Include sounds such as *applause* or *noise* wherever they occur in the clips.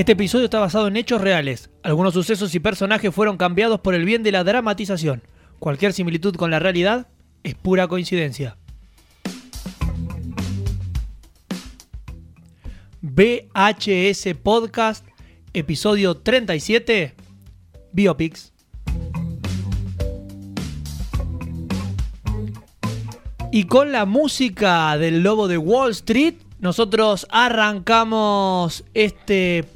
Este episodio está basado en hechos reales. Algunos sucesos y personajes fueron cambiados por el bien de la dramatización. Cualquier similitud con la realidad es pura coincidencia. VHS Podcast, episodio 37, Biopics. Y con la música del Lobo de Wall Street, nosotros arrancamos este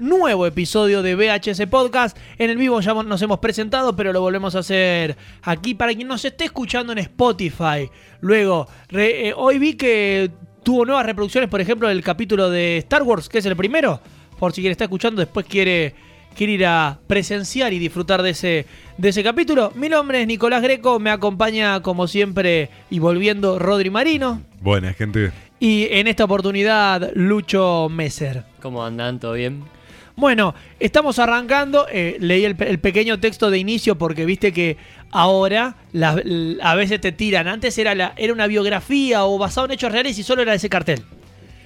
nuevo episodio de VHS Podcast. En el vivo ya nos hemos presentado, pero lo volvemos a hacer aquí para quien nos esté escuchando en Spotify. Luego, re- eh, hoy vi que tuvo nuevas reproducciones, por ejemplo, del capítulo de Star Wars, que es el primero. Por si quien está escuchando, después quiere, quiere ir a presenciar y disfrutar de ese, de ese capítulo. Mi nombre es Nicolás Greco, me acompaña como siempre y volviendo Rodri Marino. Buena, gente. Y en esta oportunidad, Lucho Messer. ¿Cómo andan? ¿Todo bien? Bueno, estamos arrancando. eh, leí el, el pequeño texto de inicio porque viste que ahora a veces te tiran. Antes era, la, era una biografía o basado en hechos reales y solo era ese cartel.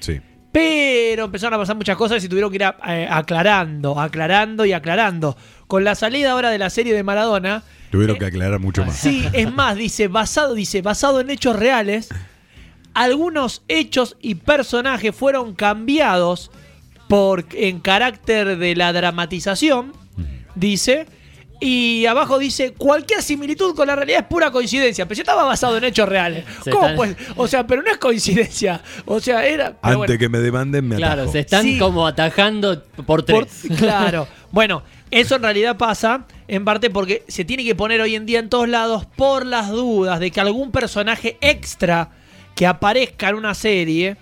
Sí. Pero empezaron a pasar muchas cosas y tuvieron que ir a- eh, aclarando, aclarando y aclarando. Con la salida ahora de la serie de Maradona, Tuvieron que aclarar mucho más. Sí, es más, dice basado, dice, basado en hechos reales, algunos hechos y personajes fueron cambiados por en carácter de la dramatización, dice. Y abajo dice, cualquier similitud con la realidad es pura coincidencia. Pero yo estaba basado en hechos reales. Se ¿Cómo están- pues? O sea, pero no es coincidencia. O sea, era... pero Antes bueno. que me demanden, me Claro, atajo. se están Sí. como atajando por Por- tres. claro. *laughs* Bueno, eso en realidad pasa en parte porque se tiene que poner hoy en día en todos lados por las dudas de que algún personaje extra que aparezca en una serie,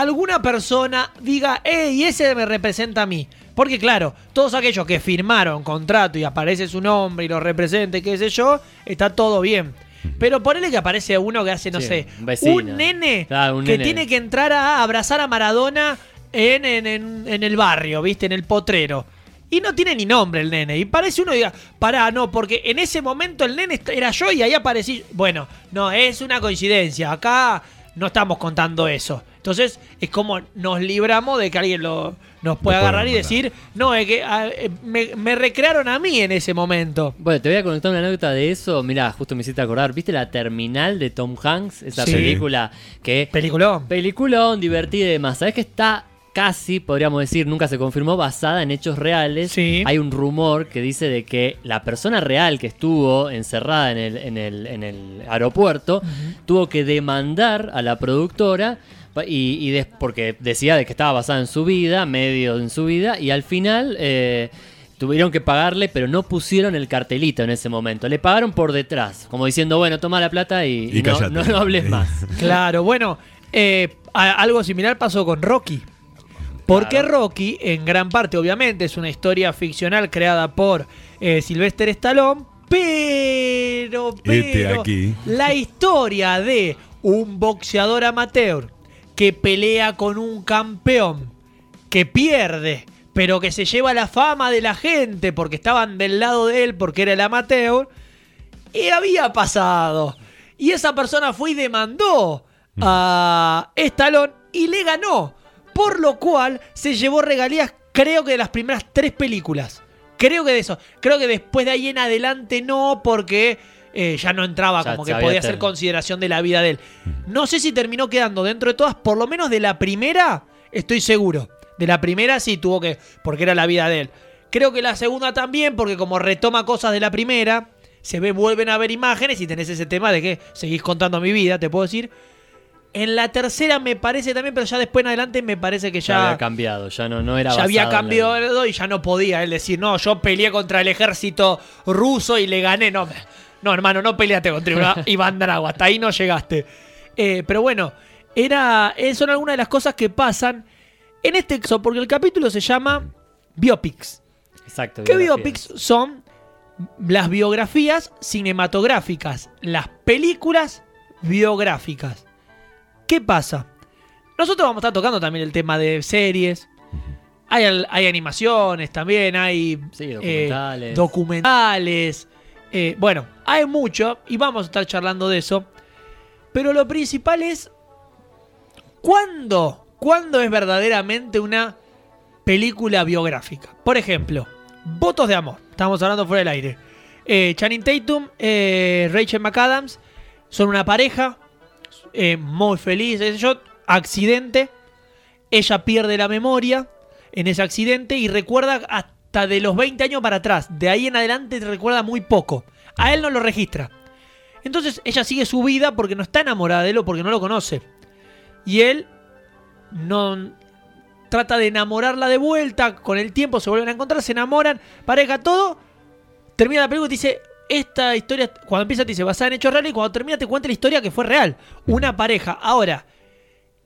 alguna persona diga, hey, ese me representa a mí. Porque claro, todos aquellos que firmaron contrato y aparece su nombre y lo representa, y qué sé yo, está todo bien. Pero ponele que aparece uno que hace, no Sí, sé, un nene Claro, un que nene. tiene que entrar a abrazar a Maradona en, en, en- en el barrio, ¿viste? En el potrero. Y no tiene ni nombre el nene. Y parece uno y diga, pará, no, porque en ese momento el nene era yo y ahí aparecí. Bueno, no, es una coincidencia. Acá no estamos contando eso. Entonces, es como nos libramos de que alguien lo, nos pueda agarrar y decir, no, es que ah, eh, me, me recrearon a mí en ese momento. Bueno, te voy a conectar una anécdota de eso. Mirá, justo me hiciste acordar. ¿Viste la terminal de Tom Hanks? Esa Sí. película que. Peliculón. Peliculón, divertida y demás. ¿Sabes que está casi, podríamos decir, nunca se confirmó, basada en hechos reales? Sí. Hay un rumor que dice de que la persona real que estuvo encerrada en el, en el, en el aeropuerto tuvo que demandar a la productora y, y des- porque decía de que estaba basada en su vida, medio en su vida, y al final eh, tuvieron que pagarle, pero no pusieron el cartelito en ese momento. Le pagaron por detrás, como diciendo, bueno, toma la plata y, Y y no, no, no hables más. Claro, bueno, eh, algo similar pasó con Rocky. Porque Claro. Rocky, en gran parte, obviamente, es una historia ficcional creada por eh, Sylvester Stallone, pero, Este pero aquí. la historia de un boxeador amateur que pelea con un campeón que pierde, pero que se lleva la fama de la gente porque estaban del lado de él porque era el amateur, y había pasado. Y esa persona fue y demandó a Stallone y le ganó. Por lo cual se llevó regalías, creo que de las primeras tres películas. Creo que de eso. Creo que después de ahí en adelante no, porque eh, ya no entraba Ya como que podía hacer consideración de la vida de él. No sé si terminó quedando dentro de todas, por lo menos de la primera, estoy seguro. De la primera sí tuvo que, porque era la vida de él. Creo que la segunda también, porque como retoma cosas de la primera, se ve, vuelven a ver imágenes y tenés ese tema de que seguís contando mi vida, te puedo decir. En la tercera me parece también, pero ya después en adelante me parece que Ya ya, había cambiado, ya no, no era ya había la- cambiado y ya no podía él decir, no, yo peleé contra el ejército ruso y le gané. No, no hermano, no peleaste contra *laughs* Iván Drago, hasta ahí no llegaste. Eh, pero bueno, era, eh, son algunas de las cosas que pasan en este caso, porque el capítulo se llama Biopics. Exacto. ¿Qué biopics son? Las biografías cinematográficas, las películas biográficas. ¿Qué pasa? Nosotros vamos a estar tocando también el tema de series. Hay, animaciones también, hay Sí, eh, documentales. documentales. eh, bueno, hay mucho y vamos a estar charlando de eso. Pero lo principal es, ¿cuándo? ¿Cuándo es verdaderamente una película biográfica. Por ejemplo, Votos de Amor. Estamos hablando fuera del aire. Eh, Channing Tatum, eh, Rachel McAdams son una pareja eh, muy feliz. Yo, accidente. Ella pierde la memoria en ese accidente y recuerda hasta de los 20 años para atrás. De ahí en adelante recuerda muy poco. A él no lo registra. Entonces ella sigue su vida porque no está enamorada de él o porque no lo conoce. Y él no trata de enamorarla de vuelta. Con el tiempo se vuelven a encontrar, se enamoran, pareja, todo. Termina la película y dice, esta historia, cuando empieza te dice basada en hechos reales y cuando termina te cuenta la historia que fue real. Una pareja. Ahora,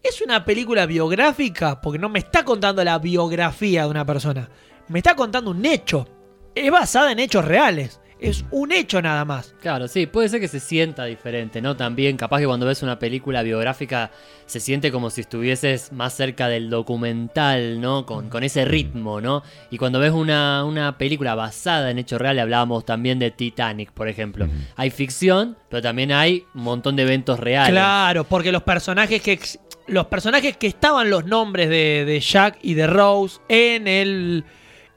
¿es una película biográfica? Porque no me está contando la biografía de una persona. Me está contando un hecho. Es basada en hechos reales. Es un hecho nada más. Claro, sí, puede ser que se sienta diferente, ¿no? También, capaz que cuando ves una película biográfica se siente como si estuvieses más cerca del documental, ¿no? Con, con ese ritmo, ¿no? Y cuando ves una, una película basada en hechos reales, hablábamos también de Titanic, por ejemplo. Hay ficción, pero también hay un montón de eventos reales. Claro, porque los personajes que los personajes que estaban los nombres de, de Jack y de Rose en el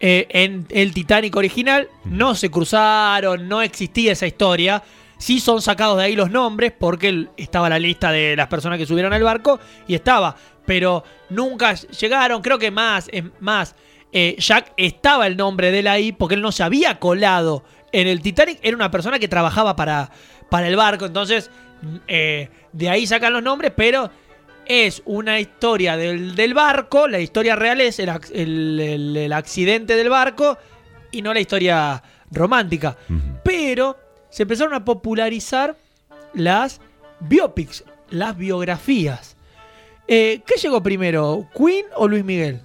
eh, en el Titanic original no se cruzaron, no existía esa historia. Sí son sacados de ahí los nombres porque estaba la lista de las personas que subieron al barco y estaba, pero nunca llegaron. Creo que más, es más, eh, Jack estaba el nombre de él ahí porque él no se había colado en el Titanic. Era una persona que trabajaba para, para el barco, entonces eh, de ahí sacan los nombres, pero es una historia del, del barco. La historia real es el, el- el- el accidente del barco y no la historia romántica. Pero se empezaron a popularizar las biopics, las biografías. Eh, ¿Qué llegó primero, Queen o Luis Miguel?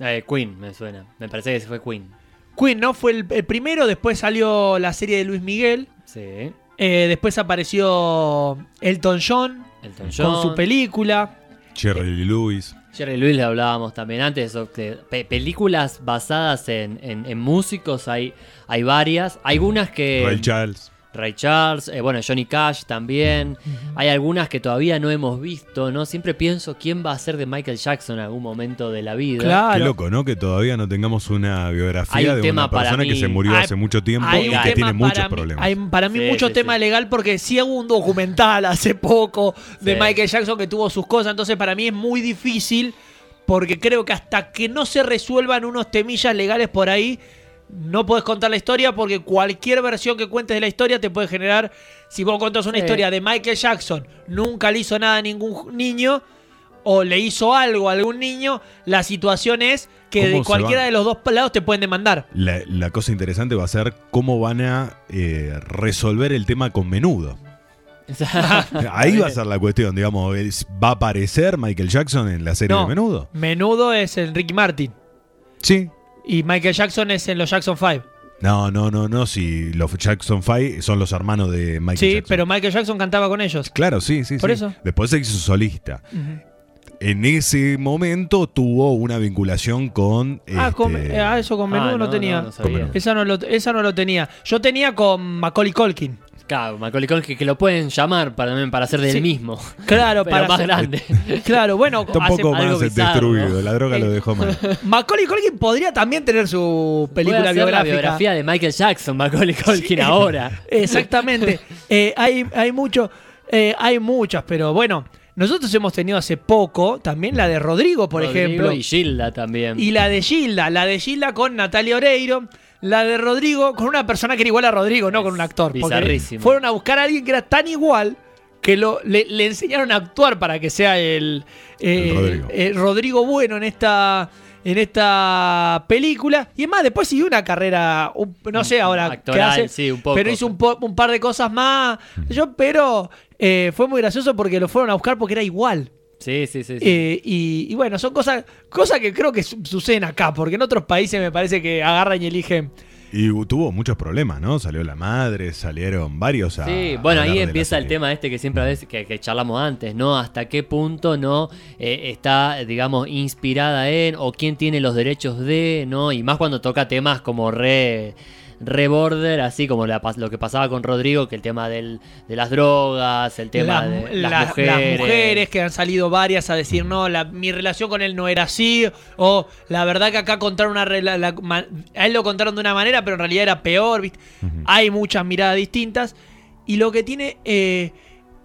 Eh, Queen, me suena. Me parece que fue Queen. Queen, ¿no? Fue el, el primero, después salió la serie de Luis Miguel, Sí. eh, después apareció Elton John Elton John. con su película. Jerry Lewis. Jerry Lewis le hablábamos también antes. eso que pe- películas basadas en, en- en músicos hay, hay varias. Hay algunas que. Ray Charles. Ray Charles, eh, bueno, Johnny Cash también. Hay algunas que todavía no hemos visto, ¿no? Siempre pienso quién va a ser de Michael Jackson en algún momento de la vida. Claro. Qué loco, ¿no? Que todavía no tengamos una biografía un de tema una para persona que se murió Hay- hace mucho tiempo y que tiene muchos mí- problemas. hay para mí Sí, mucho sí, tema sí. legal porque sí hubo un documental hace poco de Sí. Michael Jackson que tuvo sus cosas, entonces para mí es muy difícil porque creo que hasta que no se resuelvan unos temillas legales por ahí, no puedes contar la historia porque cualquier versión que cuentes de la historia te puede generar, si vos contás una Sí. historia de Michael Jackson, nunca le hizo nada a ningún niño o le hizo algo a algún niño, la situación es que ¿Cómo de cualquiera de los dos lados te pueden demandar. La, la cosa interesante va a ser cómo van a eh, resolver el tema con menudo. *laughs* Ahí va a ser la cuestión, digamos, ¿va a aparecer Michael Jackson en la serie No. de menudo? Menudo es el Ricky Martin. Sí. Y Michael Jackson es en los Jackson 5. No, no, no, no, si los Jackson 5 son los hermanos de Michael Sí, Jackson. pero Michael Jackson cantaba con ellos. Claro, sí, sí, Por sí. eso. Después se hizo solista. En ese momento tuvo una vinculación con... Ah, con- este, eh, ah, eso con menudo Ah, no, no, tenía. no, no esa, no lo, esa no lo tenía. Yo tenía con Macaulay Culkin. Claro, Macaulay Culkin, que, lo pueden llamar para, para hacer del Sí. mismo. Claro, pero para más grande. *laughs* Claro, bueno, Está un poco algo más bizarro, destruido, ¿no? la droga lo Eh, dejó mal. *laughs* Macaulay Culkin podría también tener su Puede película hacer la biográfica. biografía de Michael Jackson, Macaulay Culkin ahora. *laughs* Exactamente. Eh, hay, hay mucho, eh, hay muchas, pero bueno, nosotros hemos tenido hace poco también la de Rodrigo, por Rodrigo ejemplo. Y Gilda también. Y la de Gilda, la de Gilda con Natalia Oreiro. La de Rodrigo con una persona que era igual a Rodrigo, no con un actor. Porque bizarrísimo. fueron a buscar a alguien que era tan igual que lo, le, le enseñaron a actuar para que sea el, eh, El Rodrigo. eh, Rodrigo bueno en esta, en esta película. Y es más, después siguió una carrera, un- no sé ahora qué Actoral, hace, sí, un poco. pero hizo un, po- un par de cosas más. Yo, pero eh, fue muy gracioso porque lo fueron a buscar porque era igual. Sí, sí, sí. sí. Eh, y, y bueno, son cosas, cosas que creo que su- suceden acá, porque en otros países me parece que agarran y eligen. Y tuvo muchos problemas, ¿no? Salió la madre, salieron varios a Sí, bueno, a ahí empieza el tema este que siempre a veces que, que charlamos antes, ¿no? Hasta qué punto no Eh, está, digamos, inspirada en o quién tiene los derechos de, ¿no? Y más cuando toca temas como re reborder, así como la lo que pasaba con Rodrigo, que el tema del, de las drogas, el tema de las, mujeres. que han salido varias a decir no, la- mi relación con él no era así, o la verdad que acá contaron una a él lo contaron de una manera, pero en realidad era peor, ¿viste? Hay muchas miradas distintas. Y lo que tiene eh,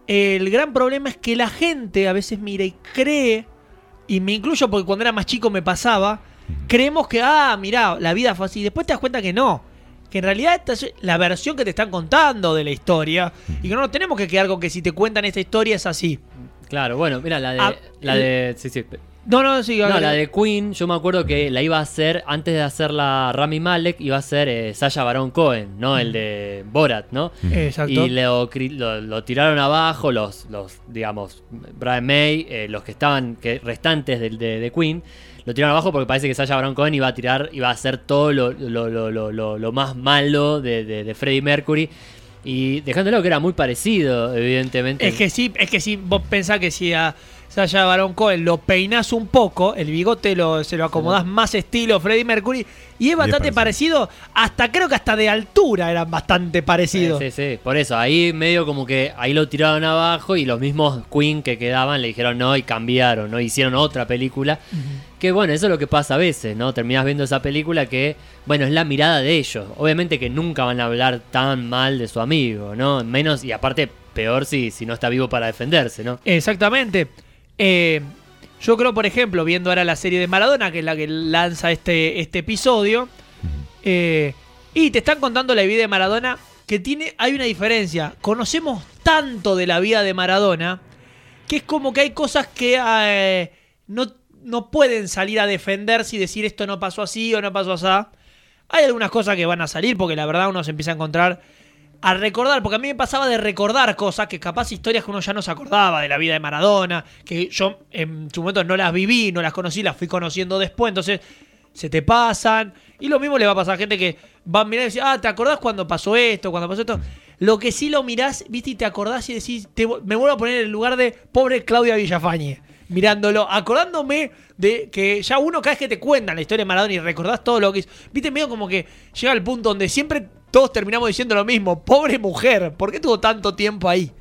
el gran problema es que la gente a veces mira y cree, y me incluyo porque cuando era más chico me pasaba, creemos que, ah, mirá, la vida fue así. Después te das cuenta que no. Que en realidad esta es la versión que te están contando de la historia. Y que no nos tenemos que quedar con que si te cuentan esta historia es así. Claro, bueno, mira, la de. Ah, la de sí, sí. No, no, sí. No, la de Queen, yo me acuerdo que la iba a hacer, antes de hacerla Rami Malek, iba a ser eh, Sasha Baron Cohen, ¿no? El de Borat, ¿no? Exacto. Y lo, lo- lo tiraron abajo los, los digamos, Brian May, eh, los que estaban que, restantes del- de, de Queen, lo tiraron abajo porque parece que Sasha Baron Cohen iba a tirar, iba a hacer todo lo, lo, lo, lo, más malo de, de, de Freddie Mercury. Y dejándolo que era muy parecido, evidentemente. Es que sí, es que sí, vos pensás que si a Sasha Baron Cohen lo peinás un poco, el bigote lo, se lo acomodás más estilo Freddie Mercury, y es bastante parecido. hasta creo que hasta de altura eran bastante parecidos. Sí, sí, sí. Por eso, ahí medio como que ahí lo tiraron abajo y los mismos Queen que quedaban le dijeron no y cambiaron, ¿no? Hicieron otra película. Que bueno, eso es lo que pasa a veces, ¿no? Terminás viendo esa película que, bueno, es la mirada de ellos. Obviamente que nunca van a hablar tan mal de su amigo, ¿no? Menos, y aparte, peor si, si no está vivo para defenderse, ¿no? Exactamente. Eh, yo creo, por ejemplo, viendo ahora la serie de Maradona, que es la que lanza este, este episodio, eh, y te están contando la vida de Maradona, que tiene, hay una diferencia. Conocemos tanto de la vida de Maradona, que es como que hay cosas que eh, no, no pueden salir a defenderse y decir esto no pasó así o no pasó así. Hay algunas cosas que van a salir porque la verdad uno se empieza a encontrar a recordar, porque a mí me pasaba de recordar cosas que capaz historias que uno ya no se acordaba de la vida de Maradona, que yo en su momento no las viví, no las conocí, las fui conociendo después, entonces se te pasan. Y lo mismo le va a pasar a gente que va a mirar y decir, ah, ¿te acordás cuando pasó esto, cuando pasó esto? Lo que sí lo mirás, viste, y te acordás y decís, te me vuelvo a poner en el lugar de pobre Claudia Villafañe. Mirándolo, acordándome de que ya uno cada vez que te cuentan la historia de Maradona y recordás todo lo que hizo, viste, medio como que llega al punto donde siempre todos terminamos diciendo lo mismo, pobre mujer, ¿por qué tuvo tanto tiempo ahí?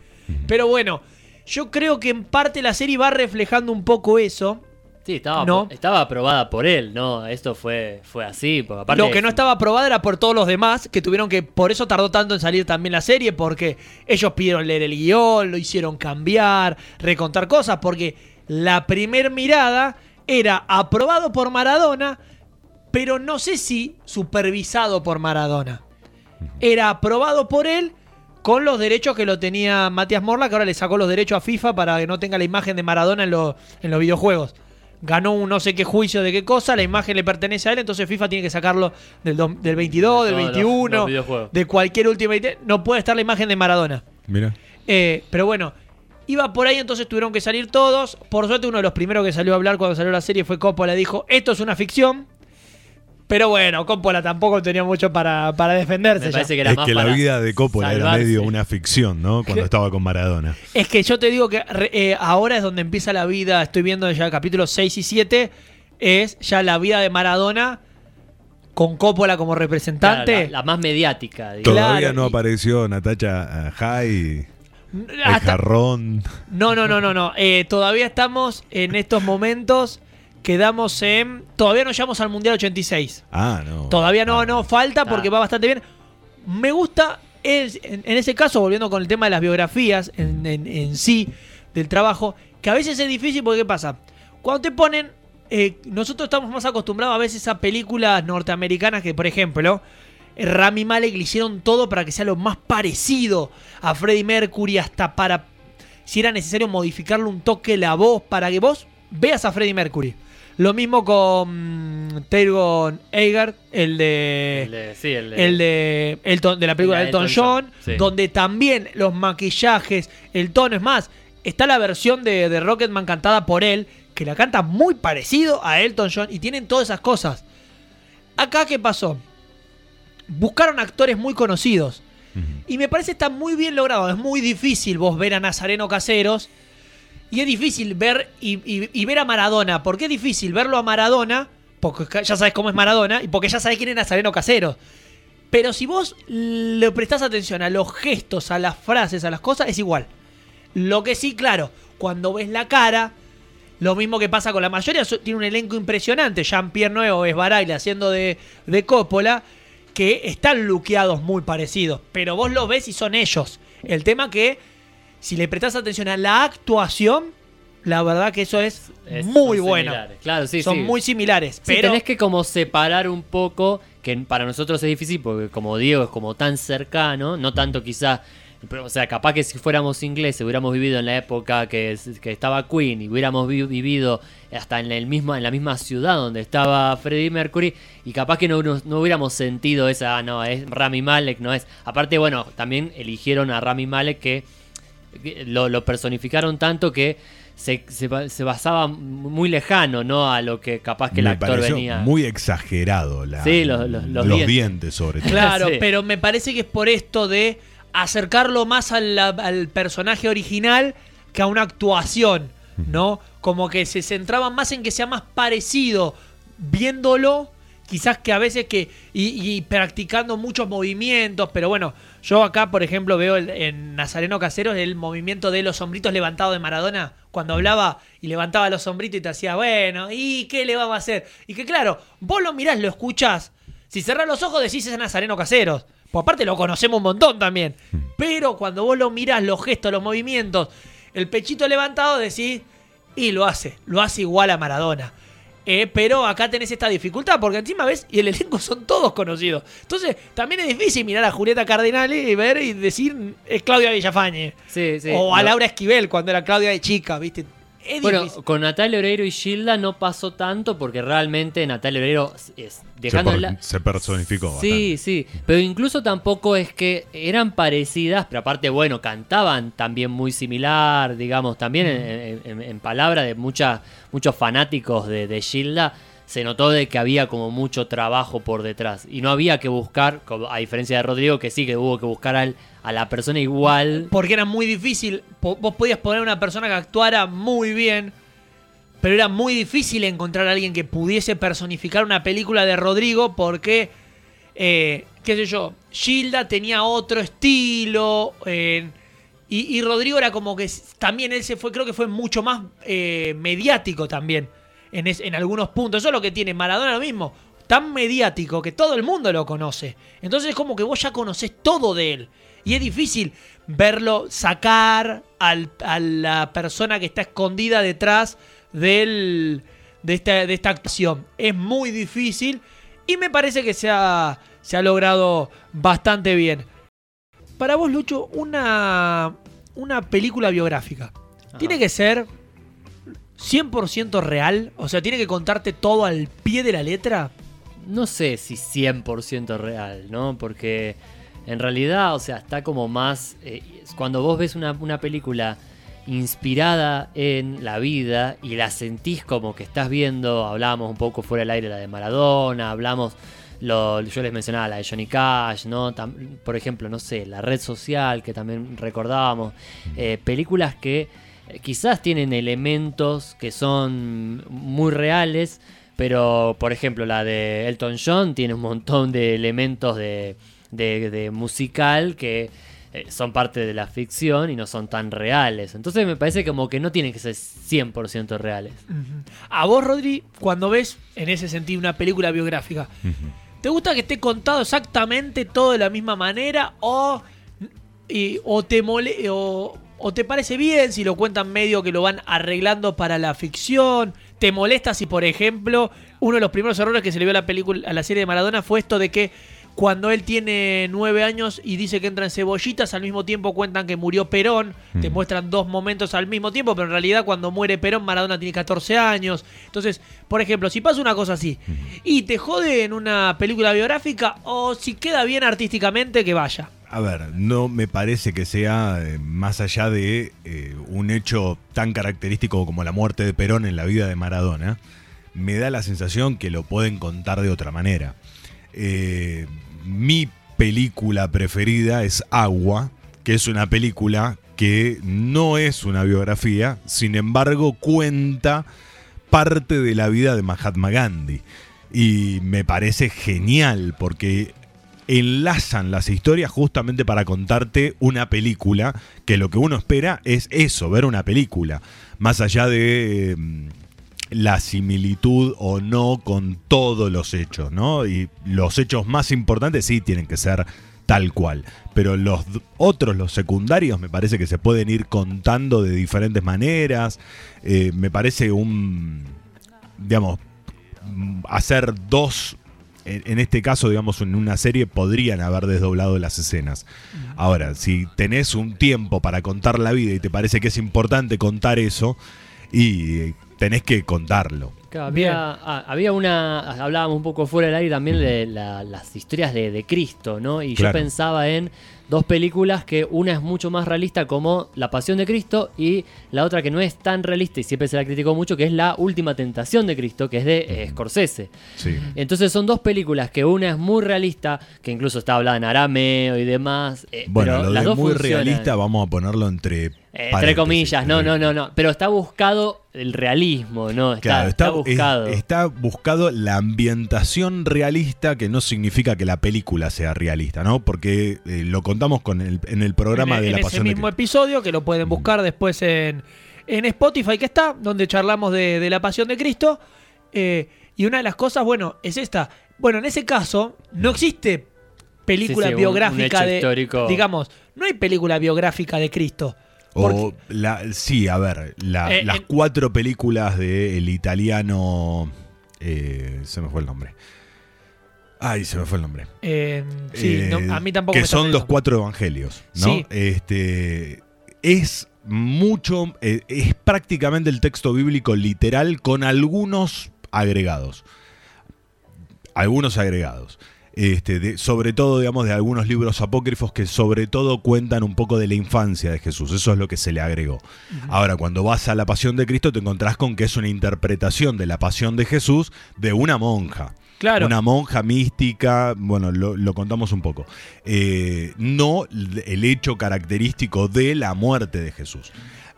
Pero bueno, yo creo que en parte la serie va reflejando un poco eso. Sí, estaba, No. estaba aprobada por él, ¿no? Esto fue, fue así, porque aparte... Lo que no estaba aprobado era por todos los demás, que tuvieron que, por eso tardó tanto en salir también la serie, porque ellos pidieron leer el guion, lo hicieron cambiar, recontar cosas, porque la primer mirada era aprobado por Maradona, pero no sé si supervisado por Maradona. Era aprobado por él con los derechos que lo tenía Matías Morla, que ahora le sacó los derechos a FIFA para que no tenga la imagen de Maradona en, los- en los videojuegos. Ganó un no sé qué juicio de qué cosa, la imagen le pertenece a él, entonces FIFA tiene que sacarlo del, do- del 22, del todos los- 21, los videojuegos. de cualquier Ultimate. No puede estar la imagen de Maradona. Mira. Eh, pero bueno, iba por ahí, entonces tuvieron que salir todos. Por suerte, uno de los primeros que salió a hablar cuando salió la serie fue Coppola. Dijo: Esto es una ficción. Pero bueno, Coppola tampoco tenía mucho para, para defenderse. Me ya. parece que era Es más que la vida de Coppola era medio una ficción, ¿no? Cuando estaba con Maradona. Es que yo te digo que re- eh, ahora es donde empieza la vida. Estoy viendo ya capítulos 6 y 7. Es ya la vida de Maradona con Coppola como Claro, representante. la, la más mediática, digamos. Claro, Todavía no y- apareció Natacha eh, Jai, el jarrón. No, no, no, no, no. Eh, todavía estamos en estos momentos. Quedamos en. Todavía no llegamos al Mundial 86. Ah, no. Todavía no, Ah, no, falta porque Ah. va bastante bien. Me gusta, es- en, en ese caso, volviendo con el tema de las biografías en, en- en sí, del trabajo, que a veces es difícil porque ¿qué pasa? Cuando te ponen, eh, nosotros estamos más acostumbrados a veces a películas norteamericanas que, por ejemplo, Rami Malek le hicieron todo para que sea lo más parecido a Freddie Mercury, hasta para, si era necesario, modificarle un toque la voz para que vos veas a Freddie Mercury. Lo mismo con Taron Eger, el de El de, sí, el de, el de Elton, de la película El de Elton, Elton John, John, sí. donde también los maquillajes, el tono, es más, está la versión de, de Rocketman cantada por él, que la canta muy parecido a Elton John y tienen todas esas cosas. Acá, ¿qué pasó? Buscaron actores muy conocidos. Y me parece que está muy bien logrado. Es muy difícil vos ver a Nazareno Caseros. Y es difícil ver y, ver a Maradona. ¿Por qué es difícil verlo a Maradona? Porque ya sabes cómo es Maradona y porque ya sabes quién es Nazareno Caseros. Pero si vos le prestás atención a los gestos, a las frases, a las cosas, es igual. Lo que sí, claro, cuando ves la cara, lo mismo que pasa con la mayoría, tiene un elenco impresionante. Jean-Pierre Nuevo es Baraile haciendo de, de Coppola, que están luqueados muy parecidos. Pero vos lo ves y son ellos. El tema que, si le prestás atención a la actuación, la verdad que eso es, muy bueno. Claro, sí, son muy similares. pero tenés que como separar un poco, que para nosotros es difícil porque como Diego es como tan cercano, no tanto quizá o sea, capaz que si fuéramos ingleses, hubiéramos vivido en la época que, que estaba Queen y hubiéramos vivido hasta en, el mismo, en la misma ciudad donde estaba Freddie Mercury y capaz que no, no, hubiéramos sentido esa, ah, no, es Rami Malek, no es. Aparte, bueno, también eligieron a Rami Malek que, lo, personificaron tanto que se, se, basaba muy lejano, ¿no? A lo que capaz que el actor venía. Muy exagerado la, sí, los, dientes. sobre *laughs* todo. Claro, pero me parece que es por esto de acercarlo más al, personaje original que a una actuación, ¿no? Como que se centraban más en que sea más parecido viéndolo, quizás que a veces que. y, practicando muchos movimientos, pero bueno, yo acá, por ejemplo, veo en Nazareno Caseros el movimiento de los sombritos levantados de Maradona, cuando hablaba y levantaba los sombritos y te hacía, bueno, ¿y qué le vamos a hacer? Y que claro, vos lo mirás, lo escuchás. Si cerrás los ojos decís es Nazareno Caseros. Pues aparte lo conocemos un montón también. Pero cuando vos lo mirás, los gestos, los movimientos, el pechito levantado, decís, y lo hace, lo hace igual a Maradona. Eh, pero acá tenés esta dificultad, porque encima ves, y el elenco son todos conocidos. Entonces, también es difícil mirar a Julieta Cardinale y ver y decir, es Claudia Villafañe. Sí, sí. O a Laura Esquivel cuando era Claudia de chica, ¿viste? Bueno, con Natalia Oreiro y Gilda no pasó tanto porque realmente Natalia Oreiro es dejándola... se, personificó. Sí, sí, pero incluso tampoco es que eran parecidas, pero aparte, bueno, cantaban también muy similar, digamos, también en, palabra de mucha, muchos fanáticos de, de Gilda se notó de que había como mucho trabajo por detrás. Y no había que buscar, a diferencia de Rodrigo, que sí que hubo que buscar al, a la persona igual. Porque era muy difícil. Vos podías poner una persona que actuara muy bien. Pero era muy difícil encontrar a alguien que pudiese personificar una película de Rodrigo porque, eh, qué sé yo, Gilda tenía otro estilo. y, Rodrigo era como que también él se fue, creo que fue mucho más eh, mediático también en, algunos puntos. Eso es lo que tiene Maradona lo mismo. Tan mediático que todo el mundo lo conoce. Entonces es como que vos ya conocés todo de él. Y es difícil verlo sacar a la persona que está escondida detrás del, de, esta, de esta actuación. Es muy difícil y me parece que se ha, se ha logrado bastante bien. Para vos, Lucho, una, una película biográfica. Tiene que ser 100% real? O sea, ¿tiene que contarte todo al pie de la letra? No sé si 100% real, ¿no? Porque en realidad, o sea, está como más... Eh, cuando vos ves una, película inspirada en la vida y la sentís como que estás viendo, hablábamos un poco fuera del aire la de Maradona, hablamos, yo les mencionaba la de Johnny Cash, ¿no? por ejemplo, no sé, la red social que también recordábamos, eh, películas que eh, quizás tienen elementos que son muy reales, pero por ejemplo la de Elton John tiene un montón de elementos de, musical que eh, son parte de la ficción y no son tan reales. Entonces me parece como que no tienen que ser 100% reales. A vos, Rodri, cuando ves en ese sentido una película biográfica, ¿te gusta que esté contado exactamente todo de la misma manera o, o te mole, o, ¿O te parece bien si lo cuentan medio que lo van arreglando para la ficción? ¿Te molesta si, por ejemplo, uno de los primeros errores que se le vio a la película, a la serie de Maradona fue esto de que cuando él tiene nueve años y dice que entra en cebollitas, al mismo tiempo cuentan que murió Perón, te mm. muestran dos momentos al mismo tiempo, pero en realidad cuando muere Perón, Maradona tiene 14 años. Entonces, por ejemplo, si pasa una cosa así y te jode en una película biográfica, o si queda bien artísticamente, que vaya a ver, no me parece que sea eh, más allá de eh, un hecho tan característico como la muerte de Perón en la vida de Maradona, me da la sensación que lo pueden contar de otra manera. Eh, mi película preferida es Agua, que es una película que no es una biografía, sin embargo cuenta parte de la vida de Mahatma Gandhi. Y me parece genial porque enlazan las historias justamente para contarte una película, que lo que uno espera es eso, ver una película, más allá de mm, la similitud o no con todos los hechos, ¿no? Y los hechos más importantes sí tienen que ser tal cual, pero los otros, los secundarios, me parece que se pueden ir contando de diferentes maneras, Eh, me parece un, digamos, hacer dos en, este caso, digamos, en una serie podrían haber desdoblado las escenas. Ahora, si tenés un tiempo para contar la vida y te parece que es importante contar eso, y tenés que contarlo. Claro, había, ah, había una, hablábamos un poco fuera del aire también de la- las historias de, de Cristo, ¿no? Y Claro. yo pensaba en dos películas que una es mucho más realista como La Pasión de Cristo y la otra que no es tan realista y siempre se la criticó mucho, que es La Última Tentación de Cristo, que es de eh, Scorsese. Sí. Entonces son dos películas que una es muy realista, que incluso está hablada en arameo y demás. eh, Bueno, pero lo las de dos muy funcionan. realista vamos a ponerlo entre Eh, entre comillas, no, no, no, no. Pero está buscado el realismo, ¿no? Está, Claro, está está, buscado. es- está buscado la ambientación realista, que no significa que la película sea realista, ¿no? Porque eh, lo contamos con el, en el programa en, de en la ese pasión de mismo episodio, que lo pueden buscar después en, en Spotify, que está, donde charlamos de, de la pasión de Cristo. Eh, y una de las cosas, bueno, es esta. Bueno, en ese caso, no existe película Sí, sí, un- biográfica un hecho de. histórico. Digamos, no hay película biográfica de Cristo. O la, sí, a ver, la- Eh, las en- cuatro películas del italiano. eh, se me fue el nombre. Ay, se me fue el nombre. Eh, sí, Eh, no, a mí tampoco Que me son los cuatro evangelios, ¿no? Sí. Este. Es mucho. eh, es prácticamente el texto bíblico literal con algunos agregados. Algunos agregados. Este, de- sobre todo, digamos, de algunos libros apócrifos que sobre todo cuentan un poco de la infancia de Jesús. Eso es lo que se le agregó. Ahora, cuando vas a la Pasión de Cristo, te encontrás con que es una interpretación de la Pasión de Jesús de una monja. Claro. Una monja mística, bueno, lo, lo contamos un poco. Eh, no el hecho característico de la muerte de Jesús.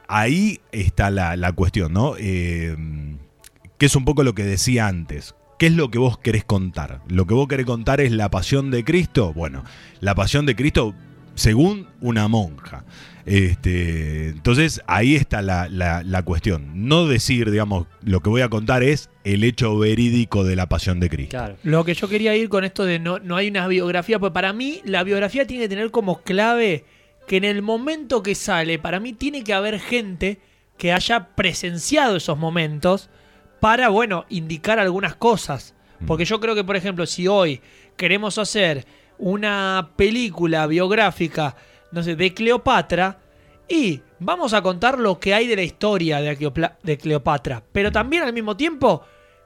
Ahí está la, la cuestión, ¿no? Eh, que es un poco lo que decía antes. ¿Qué es lo que vos querés contar? ¿Lo que vos querés contar es la pasión de Cristo? Bueno, la pasión de Cristo según una monja. Este, entonces ahí está la, la- la cuestión. No decir, digamos, lo que voy a contar es el hecho verídico de la pasión de Cristo. Claro. Lo que yo quería ir con esto de no, no hay una biografía, pues para mí la biografía tiene que tener como clave que en el momento que sale, para mí tiene que haber gente que haya presenciado esos momentos para, bueno, indicar algunas cosas. Porque yo creo que, por ejemplo, si hoy queremos hacer una película biográfica, no sé, de Cleopatra, y vamos a contar lo que hay de la historia de, Cleopatra, pero también al mismo tiempo,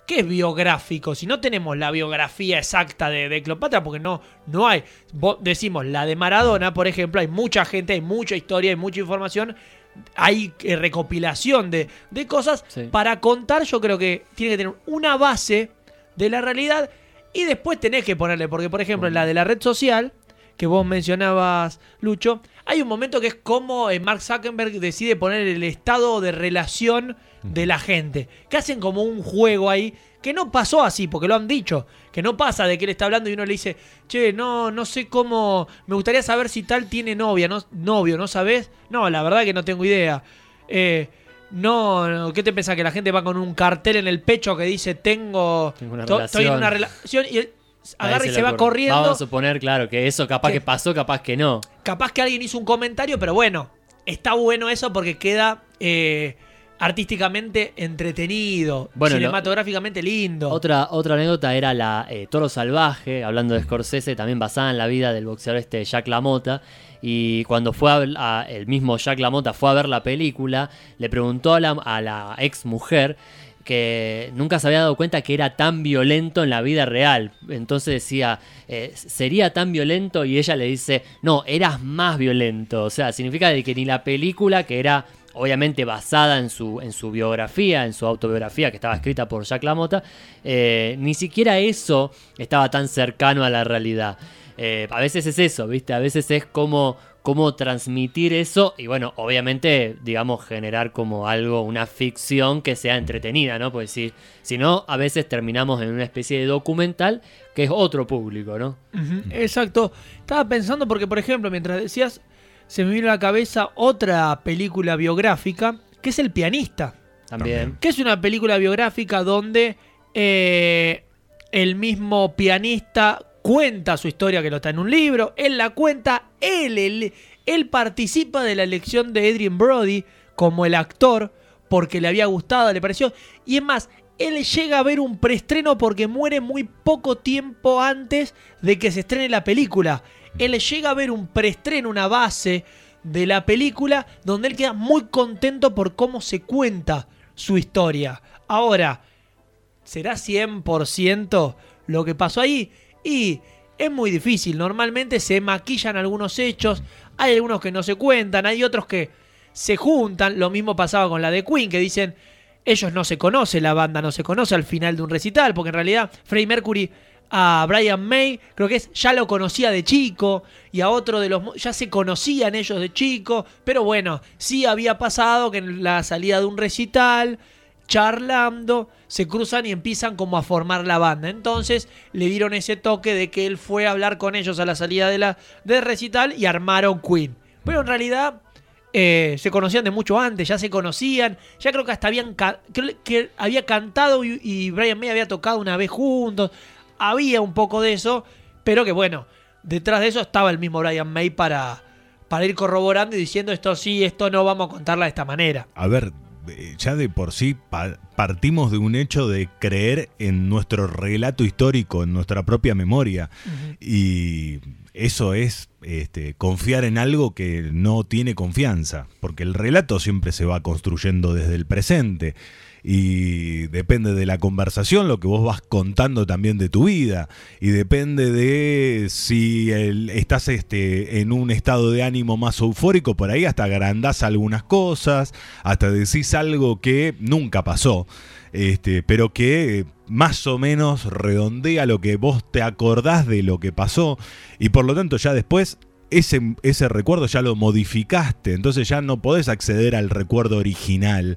¿qué es biográfico? Si no tenemos la biografía exacta de, de Cleopatra, porque no, no hay, decimos la de Maradona, por ejemplo, hay mucha gente, hay mucha historia, hay mucha información, hay eh, recopilación de, de cosas Sí. para contar, yo creo que tiene que tener una base de la realidad y después tenés que ponerle, porque por ejemplo en la de la red social, que vos mencionabas, Lucho, hay un momento que es como eh, Mark Zuckerberg decide poner el estado de relación de la gente, que hacen como un juego ahí, que no pasó así, porque lo han dicho, que no pasa de que él está hablando y uno le dice, che, no, no sé cómo, me gustaría saber si tal tiene novia, no, novio, ¿no sabés? No, la verdad que no tengo idea. Eh, no, no, ¿qué te pensás? Que la gente va con un cartel en el pecho que dice tengo, Tengo una to- estoy en una relación. y él A agarra y se va corriendo. Vamos a suponer, claro, que eso capaz que pasó, capaz que no. Capaz que alguien hizo un comentario, pero bueno, está bueno eso porque queda eh, artísticamente entretenido, Bueno, lo- cinematográficamente lindo. Otra, otra anécdota era la eh, Toro Salvaje, hablando de Scorsese, también basada en la vida del boxeador este Jack LaMotta. Y cuando fue a- el mismo Jack LaMotta fue a ver la película, le preguntó a la, a la ex mujer que nunca se había dado cuenta que era tan violento en la vida real. Entonces decía, eh, ¿sería tan violento? Y ella le dice, no, eras más violento. O sea, significa de que ni la película, que era obviamente basada en su, en su biografía, en su autobiografía que estaba escrita por Jack LaMotta, eh, ni siquiera eso estaba tan cercano a la realidad. Eh, a veces es eso, ¿viste? A veces es como, cómo transmitir eso y bueno, obviamente, digamos, generar como algo, una ficción que sea entretenida, ¿no? Pues si, si no, a veces terminamos en una especie de documental que es otro público, ¿no? Exacto. Estaba pensando porque, por ejemplo, mientras decías, se me vino a la cabeza otra película biográfica, que es El pianista. También. Que es una película biográfica donde eh, el mismo pianista cuenta su historia que lo está en un libro, él la cuenta, él, él, él participa de la elección de Adrian Brody como el actor porque le había gustado, le pareció. Y es más, él llega a ver un preestreno porque muere muy poco tiempo antes de que se estrene la película. Él llega a ver un preestreno, una base de la película, donde él queda muy contento por cómo se cuenta su historia. Ahora, ¿será 100% lo que pasó ahí? Y es muy difícil. Normalmente se maquillan algunos hechos, hay algunos que no se cuentan, hay otros que se juntan. Lo mismo pasaba con la de Queen, que dicen, ellos no se conocen, la banda no se conoce al final de un recital, porque en realidad Freddie Mercury a Brian May, creo que es, ya lo conocía de chico, y a otro de los, ya se conocían ellos de chico, pero bueno, sí había pasado que en la salida de un recital, charlando, se cruzan y empiezan como a formar la banda. Entonces le dieron ese toque de que él fue a hablar con ellos a la salida de la, del recital y armaron Queen. Pero en realidad eh, se conocían de mucho antes, ya se conocían, ya creo que hasta habían creo que había cantado y, y Brian May había tocado una vez juntos, había un poco de eso, pero que bueno, detrás de eso estaba el mismo Brian May para, para ir corroborando y diciendo esto sí, esto no, vamos a contarla de esta manera. A ver, ya de por sí pa- partimos de un hecho de creer en nuestro relato histórico, en nuestra propia memoria. Y eso es este, confiar en algo que no tiene confianza, porque el relato siempre se va construyendo desde el presente. Y depende de la conversación, lo que vos vas contando también de tu vida. Y depende de si estás este, en un estado de ánimo más eufórico, por ahí hasta agrandás algunas cosas, hasta decís algo que nunca pasó este, pero que más o menos redondea lo que vos te acordás de lo que pasó y por lo tanto ya después ese, ese recuerdo ya lo modificaste, entonces ya no podés acceder al recuerdo original.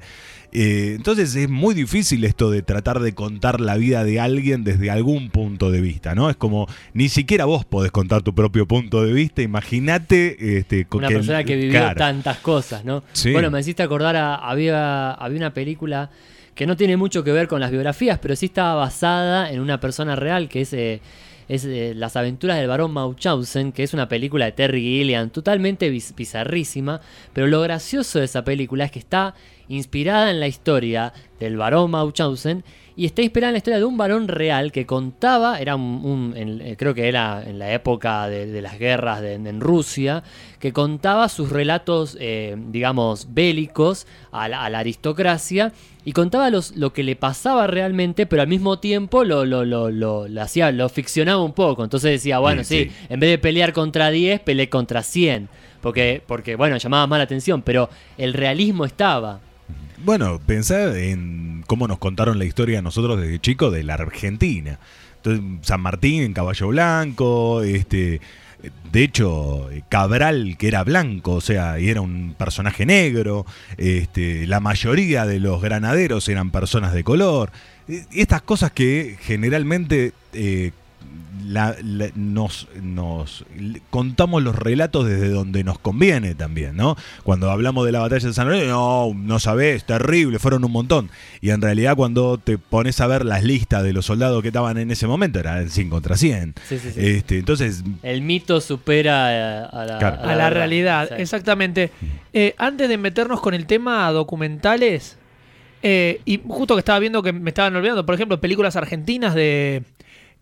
Eh, entonces es muy difícil esto de tratar de contar la vida de alguien desde algún punto de vista, ¿no? Es como ni siquiera vos podés contar tu propio punto de vista, imagínate este, Una que- persona que vivió tantas cosas, ¿no? Sí. Bueno, me hiciste acordar, a- había, había una película que no tiene mucho que ver con las biografías, pero sí estaba basada en una persona real, que es, eh, es eh, Las aventuras del barón Mauchausen, que es una película de Terry Gilliam, totalmente biz- bizarrísima, pero lo gracioso de esa película es que está inspirada en la historia del barón Mauchausen y está inspirada en la historia de un varón real que contaba, era un, un- en- eh, creo que era en la época de, de las guerras de- en Rusia, que contaba sus relatos, eh, digamos, bélicos a la, a la aristocracia y contaba los, lo que le pasaba realmente, pero al mismo tiempo lo, lo, lo, lo- lo hacía, lo ficcionaba un poco. Entonces decía, bueno, Sí, sí, sí. en vez de pelear contra 10, peleé contra 100. Porque, porque, bueno, llamaba más la atención, pero el realismo estaba. Bueno, pensá en cómo nos contaron la historia a nosotros desde chicos de la Argentina. San Martín en caballo blanco, este, de hecho, Cabral, que era blanco, o sea, y era un personaje negro, este, la mayoría de los granaderos eran personas de color. Estas cosas que generalmente eh, la- la- nos, nos contamos los relatos desde donde nos conviene también, ¿no? Cuando hablamos de la batalla de San Lorenzo, no, no sabés, terrible, fueron un montón. Y en realidad cuando te pones a ver las listas de los soldados que estaban en ese momento, eran 100 contra 100. Sí, sí, sí. Este, entonces, El mito supera eh, a la, Claro. a la verdad. realidad, Sí. exactamente. Eh, antes de meternos con el tema documentales, eh, y justo que estaba viendo que me estaban olvidando, por ejemplo, películas argentinas de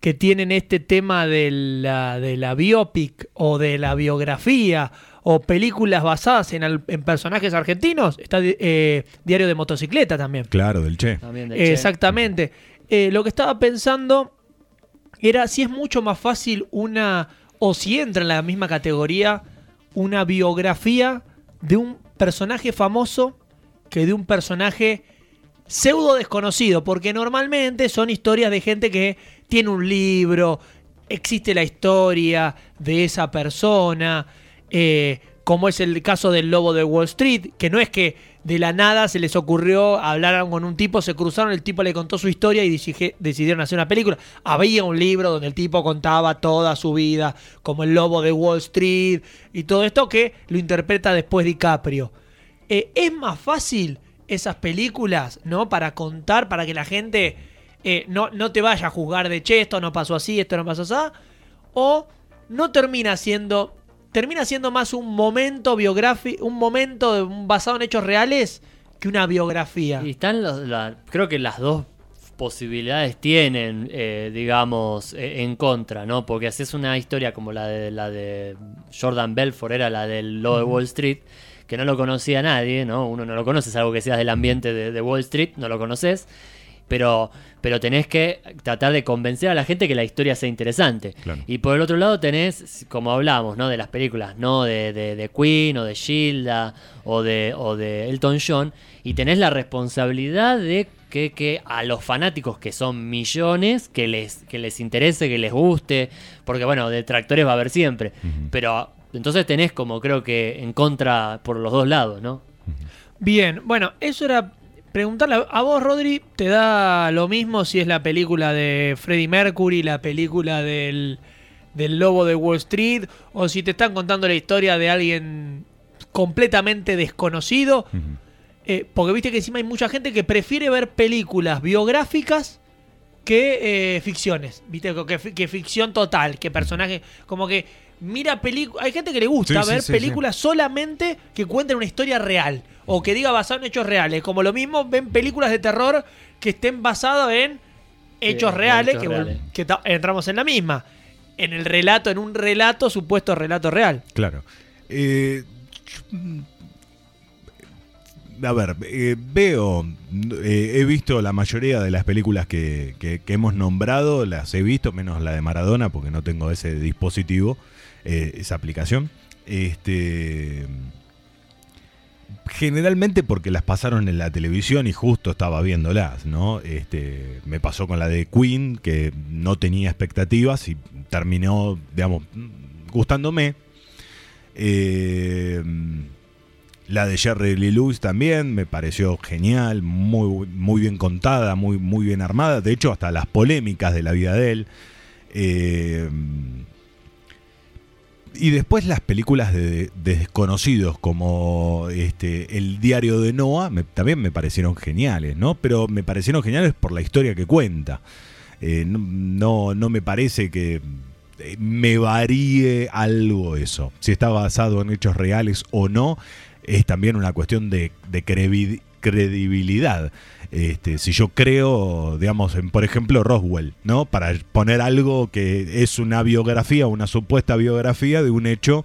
que tienen este tema de la, de la biopic o de la biografía o películas basadas en, al- en personajes argentinos, está eh, Diario de Motocicleta también. claro, del Che. También de Che. Exactamente. Eh, lo que estaba pensando era si es mucho más fácil una, o si entra en la misma categoría, una biografía de un personaje famoso que de un personaje pseudo desconocido, porque normalmente son historias de gente que tiene un libro, existe la historia de esa persona, eh, como es el caso del Lobo de Wall Street, que no es que de la nada se les ocurrió hablar con un tipo, se cruzaron, el tipo le contó su historia y deci- decidieron hacer una película. Había un libro donde el tipo contaba toda su vida, como el Lobo de Wall Street y todo esto que lo interpreta después DiCaprio. Eh, es más fácil esas películas, ¿no? Para contar, para que la gente eh, no, no te vaya a juzgar de che, esto no pasó así, esto no pasó así. O no termina siendo. Termina siendo más un momento biográfico, un momento basado en hechos reales que una biografía. Y están los, la- creo que las dos posibilidades tienen, eh, digamos, eh, en contra, ¿no? Porque haces una historia como la de la de Jordan Belfort, era la del Lobo de Wall Street, que no lo conocía nadie, ¿no? Uno no lo conoce, algo que seas del ambiente de, de Wall Street, no lo conoces. Pero, pero tenés que tratar de convencer a la gente que la historia sea interesante. Claro. Y por el otro lado tenés, como hablamos, ¿no? De las películas, ¿no? De, de, de Queen o de Gilda o de, o de Elton John. Y tenés la responsabilidad de que, que a los fanáticos, que son millones, que les, que les interese, que les guste. Porque bueno, detractores va a haber siempre. Pero entonces tenés como creo que en contra por los dos lados, ¿no? Bien, bueno, eso era preguntarle a- vos, Rodri, ¿te da lo mismo si es la película de Freddie Mercury, la película del, del Lobo de Wall Street, o si te están contando la historia de alguien completamente desconocido? Eh, porque viste que encima hay mucha gente que prefiere ver películas biográficas que eh, ficciones, viste que, que ficción total, que personaje, como que mira películas, hay gente que le gusta Sí, ver sí, películas solamente que cuenten una historia real o que diga basado en hechos reales, como lo mismo ven películas de terror que estén basadas en hechos reales, hechos que, reales. que entramos en la misma, en el relato, en un relato, supuesto relato real. Claro. Eh, yo- a ver, eh, veo, eh, he visto la mayoría de las películas que, que- que hemos nombrado, las he visto, menos la de Maradona, porque no tengo ese dispositivo, eh, esa aplicación. Este, generalmente porque las pasaron en la televisión y justo estaba viéndolas, ¿no? Este, me pasó con la de Queen, que no tenía expectativas y terminó, digamos, gustándome. Eh, la de Jerry Lee Lewis también me pareció genial, muy, muy bien contada, muy, muy bien armada. De hecho, hasta las polémicas de la vida de él. Eh, y después las películas de, de desconocidos como este El diario de Noah también me parecieron geniales, ¿no? Pero me parecieron geniales por la historia que cuenta. Eh, no, no, me parece que eh, me varíe algo eso. Si está basado en hechos reales o no, es también una cuestión de, de credibilidad. Este, si yo creo, digamos, en, por ejemplo, Roswell, ¿no? Para poner algo que es una biografía, una supuesta biografía de un hecho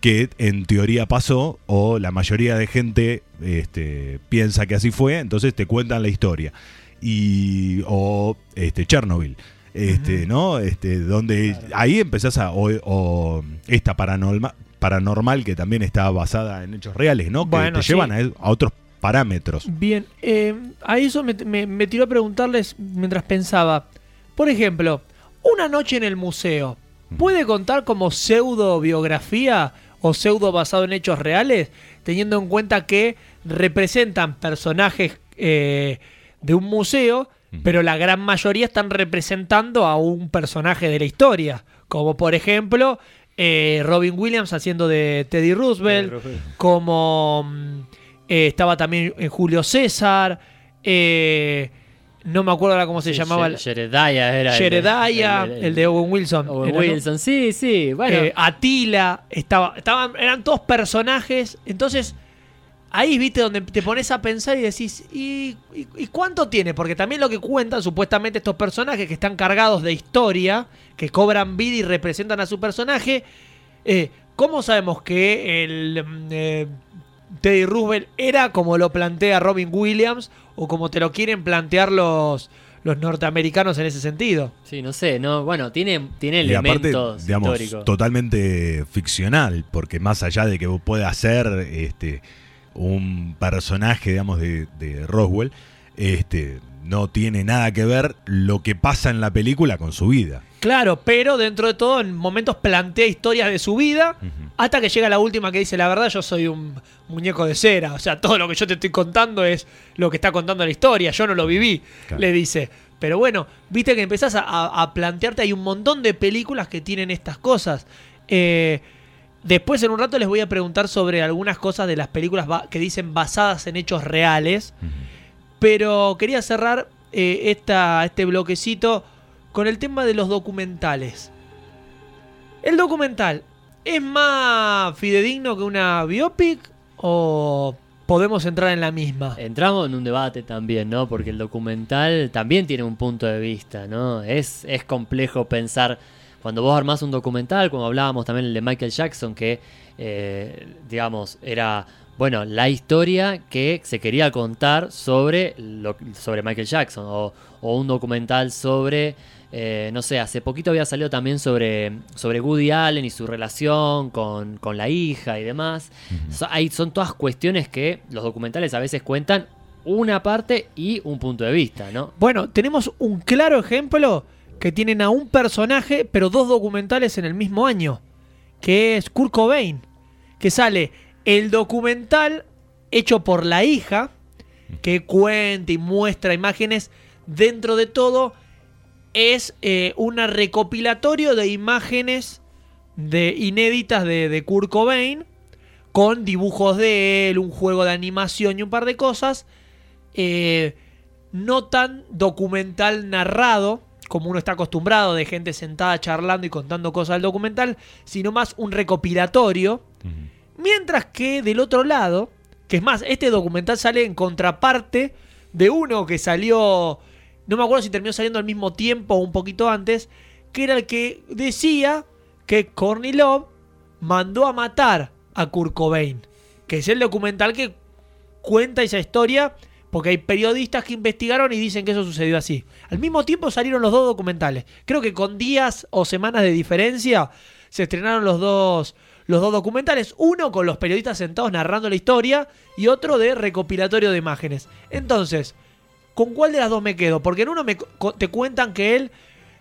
que en teoría pasó o la mayoría de gente este, piensa que así fue, entonces te cuentan la historia. Y, o este, Chernobyl. Este, ¿no? Este, donde ahí empezás a. O, o esta paranormal, paranormal que también está basada en hechos reales, ¿no? Que te sí. llevan a, a otros parámetros. Bien, eh, a eso me, me- me tiró a preguntarles mientras pensaba. Por ejemplo, una noche en el museo, ¿puede contar como pseudo biografía o pseudo basado en hechos reales? Teniendo en cuenta que representan personajes eh, de un museo, pero la gran mayoría están representando a un personaje de la historia. Como por ejemplo, eh, Robin Williams haciendo de Teddy Roosevelt, como eh, estaba también eh, Julio César, eh, no me acuerdo ahora cómo se Sí, llamaba, Ye- el- Jedediah era. el- Jedediah, el, de Owen Wilson, Owen era, ¿no? Wilson, sí, sí. Bueno, Eh, Atila, estaba, estaban, eran todos personajes, entonces ahí viste donde te pones a pensar y decís, ¿y, y- y cuánto tiene? Porque también lo que cuentan supuestamente estos personajes que están cargados de historia, que cobran vida y representan a su personaje, eh, ¿cómo sabemos que el mm, eh, Teddy Roosevelt era como lo plantea Robin Williams o como te lo quieren plantear los, los norteamericanos en ese sentido? sí, no sé, no, bueno, tiene, tiene Y aparte, elementos digamos, históricos. totalmente ficcional, porque más allá de que pueda ser este, un personaje, digamos, de, de Roswell, este, no tiene nada que ver lo que pasa en la película con su vida. Claro, pero dentro de todo, en momentos plantea historias de su vida, hasta que llega la última que dice, la verdad, yo soy un muñeco de cera. O sea, todo lo que yo te estoy contando es lo que está contando la historia, yo no lo viví, Claro. le dice. Pero bueno, viste que empezás a, a- a plantearte, hay un montón de películas que tienen estas cosas. Eh, después en un rato les voy a preguntar sobre algunas cosas de las películas que dicen basadas en hechos reales. Pero quería cerrar eh, esta, este bloquecito con el tema de los documentales. ¿El documental es más fidedigno que una biopic o podemos entrar en la misma? Entramos en un debate también, ¿no? Porque el documental también tiene un punto de vista, ¿no? Es, es complejo pensar, cuando vos armás un documental, como hablábamos también el de Michael Jackson, que, eh, digamos, era, bueno, la historia que se quería contar sobre, sobre Michael Jackson, o un documental sobre... eh, no sé, hace poquito había salido también sobre, sobre Woody Allen y su relación con, con la hija y demás. So- hay- son todas cuestiones que los documentales a veces cuentan una parte y un punto de vista, ¿no? Bueno, tenemos un claro ejemplo que tienen a un personaje, pero dos documentales en el mismo año, que es Kurt Cobain, que sale el documental hecho por la hija, que cuenta y muestra imágenes, dentro de todo es eh, un recopilatorio de imágenes de, inéditas de, de Kurt Cobain, con dibujos de él, un juego de animación y un par de cosas. eh, no tan documental narrado, como uno está acostumbrado, de gente sentada charlando y contando cosas del documental, sino más un recopilatorio. Mientras que del otro lado, que es más, este documental sale en contraparte de uno que salió, no me acuerdo si terminó saliendo al mismo tiempo o un poquito antes, que era el que decía que Courtney Love mandó a matar a Kurt Cobain, que es el documental que cuenta esa historia porque hay periodistas que investigaron y dicen que eso sucedió así. Al mismo tiempo salieron los dos documentales. Creo que con días o semanas de diferencia se estrenaron los dos los dos documentales, uno con los periodistas sentados narrando la historia y otro de recopilatorio de imágenes. Entonces, ¿con cuál de las dos me quedo? Porque en uno me te cuentan que él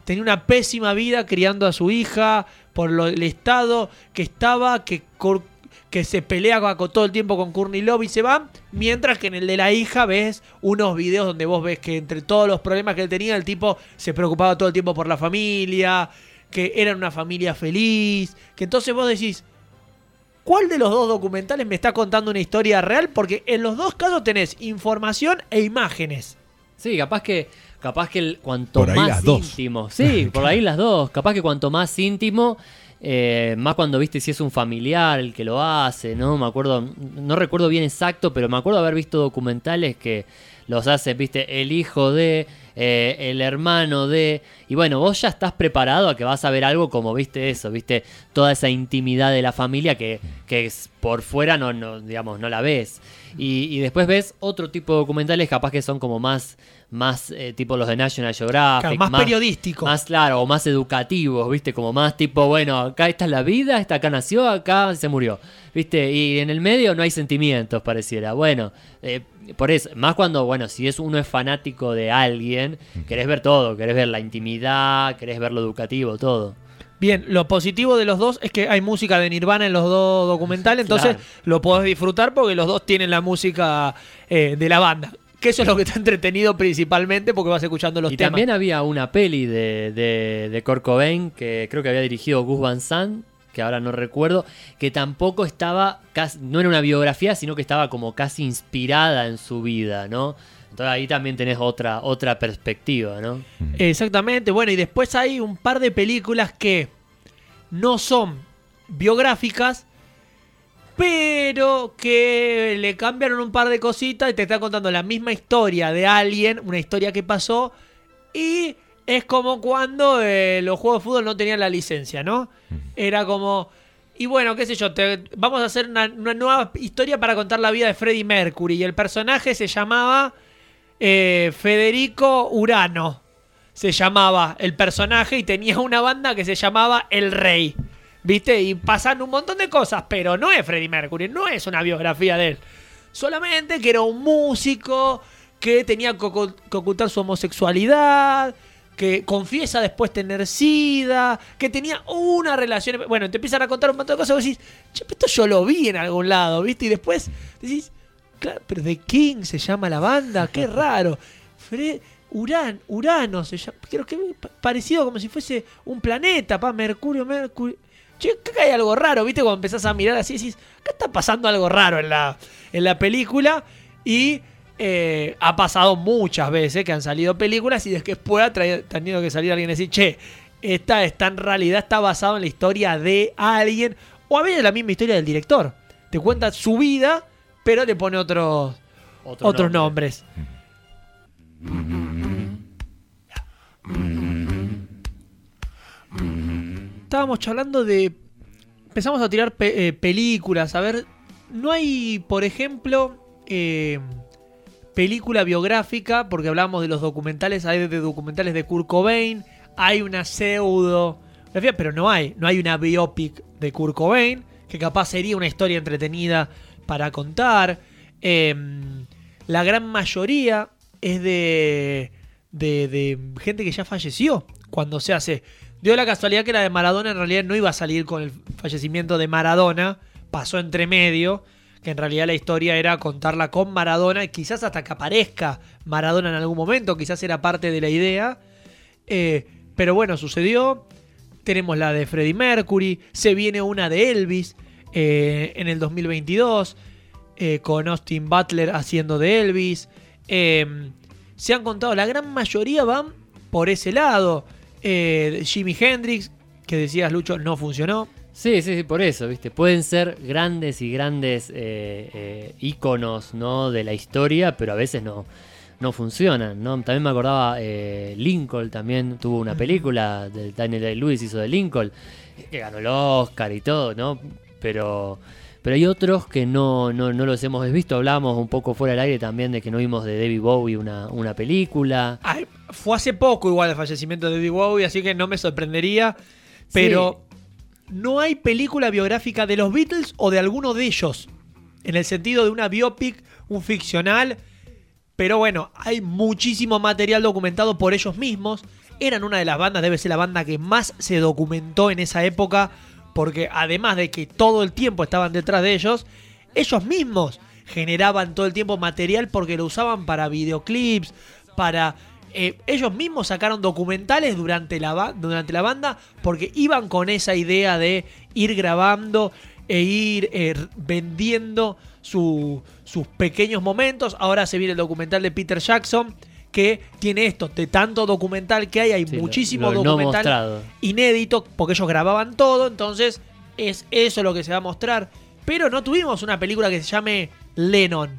tenía una pésima vida criando a su hija por lo- el estado que estaba, que se pelea con, todo el tiempo con Courtney Love y se va, mientras que en el de la hija ves unos videos donde vos ves que entre todos los problemas que él tenía, el tipo se preocupaba todo el tiempo por la familia, que eran una familia feliz, que entonces vos decís, ¿cuál de los dos documentales me está contando una historia real? Porque en los dos casos tenés información e imágenes. Sí, capaz que, capaz que el- cuanto Por ahí más las dos. íntimo. Sí, *laughs* por ahí las dos. Capaz que cuanto más íntimo, eh, más cuando viste si es un familiar el que lo hace, ¿no? Me acuerdo, no recuerdo bien exacto, pero me acuerdo haber visto documentales que los hace, viste, el hijo de, eh, el hermano de. Y bueno, vos ya estás preparado a que vas a ver algo como, viste, eso, viste, toda esa intimidad de la familia que, que es por fuera no, no, digamos, no la ves. Y, y después ves otro tipo de documentales, capaz que son como más, más eh, tipo los de National Geographic. Claro, más periodístico. Más claro, o más educativos, ¿viste? Como más tipo, bueno, acá esta es la vida, esta acá nació, acá se murió, ¿viste? Y en el medio no hay sentimientos, pareciera. Bueno, eh, por eso, más cuando, bueno, si es uno es fanático de alguien, querés ver todo, querés ver la intimidad, querés ver lo educativo, todo. Bien, lo positivo de los dos es que hay música de Nirvana en los dos documentales, *laughs* entonces Claro. lo podés disfrutar porque los dos tienen la música eh, de la banda. Que eso es lo que está entretenido principalmente porque vas escuchando los y temas. también había una peli de, de, de Kurt Cobain que creo que había dirigido Gus Van Sant, que ahora no recuerdo, que tampoco estaba, casi, no era una biografía, sino que estaba como casi inspirada en su vida, ¿no? Entonces ahí también tenés otra, otra perspectiva, ¿no? Exactamente, bueno, y después hay un par de películas que no son biográficas, pero que le cambiaron un par de cositas y te está contando la misma historia de alguien, una historia que pasó, y es como cuando eh, los juegos de fútbol no tenían la licencia, ¿no? Era como, y bueno, qué sé yo, te- vamos a hacer una, una nueva historia para contar la vida de Freddie Mercury, y el personaje se llamaba eh, Federico Urano se llamaba el personaje y tenía una banda que se llamaba El Rey. ¿Viste? Y pasan un montón de cosas, pero no es Freddie Mercury, no es una biografía de él. Solamente que era un músico que tenía que ocultar su homosexualidad, que confiesa después tener sida, que tenía una relación. Bueno, te empiezan a contar un montón de cosas y vos decís, che, pero esto yo lo vi en algún lado, ¿viste? Y después decís, claro, pero The King se llama la banda, qué *laughs* raro. Fre- Uran, Urano se llama, creo que pa- parecido como si fuese un planeta, pa, Mercurio, Mercurio. Che, acá hay algo raro, ¿viste? Cuando empezás a mirar así, decís, acá está pasando algo raro en la, en la película. Y eh, ha pasado muchas veces que han salido películas y después ha tenido que salir alguien y decir, che, esta está en realidad está basado en la historia de alguien. O a veces la misma historia del director. Te cuenta su vida, pero le pone otros, Otro otros nombre. nombres. Estábamos charlando de. Empezamos a tirar pe- eh, películas. A ver, no hay, por ejemplo, eh, película biográfica, porque hablamos de los documentales. Hay de documentales de Kurt Cobain. Hay una pseudo. Pero no hay. No hay una biopic de Kurt Cobain. Que capaz sería una historia entretenida para contar. Eh, la gran mayoría es de, de, de gente que ya falleció cuando se hace. Dio la casualidad que la de Maradona en realidad no iba a salir con el fallecimiento de Maradona, pasó entre medio, que en realidad la historia era contarla con Maradona quizás hasta que aparezca Maradona en algún momento, quizás era parte de la idea. Eh, pero bueno, sucedió. Tenemos la de Freddie Mercury, se viene una de Elvis eh, en el 2022 eh, con Austin Butler haciendo de Elvis. Eh, se han contado, la gran mayoría van por ese lado. Jimi Hendrix, que decías Lucho, no funcionó. Sí, sí, sí, por eso, ¿viste? Pueden ser grandes y grandes eh, eh, íconos, ¿no? De la historia, pero a veces no, no funcionan, ¿no? También me acordaba, eh, Lincoln también tuvo una película, de Daniel Day-Lewis hizo de Lincoln, que ganó el Oscar y todo, ¿no? Pero, pero hay otros que no, no, no los hemos visto. Hablábamos un poco fuera del aire también de que no vimos de David Bowie una, una película. Ay, fue hace poco igual el fallecimiento de David Bowie, así que no me sorprendería. Pero no hay película biográfica de los Beatles o de alguno de ellos. En el sentido de una biopic, un ficcional. Pero bueno, hay muchísimo material documentado por ellos mismos. Eran una de las bandas, debe ser la banda que más se documentó en esa época. Porque además de que todo el tiempo estaban detrás de ellos, ellos mismos generaban todo el tiempo material porque lo usaban para videoclips, para... eh, ellos mismos sacaron documentales durante la, durante la banda porque iban con esa idea de ir grabando e ir eh, vendiendo su- sus pequeños momentos. Ahora se viene el documental de Peter Jackson que tiene esto, de tanto documental que hay, hay Sí, muchísimo lo no documental mostrado. inédito, porque ellos grababan todo, entonces es eso lo que se va a mostrar. Pero no tuvimos una película que se llame Lennon.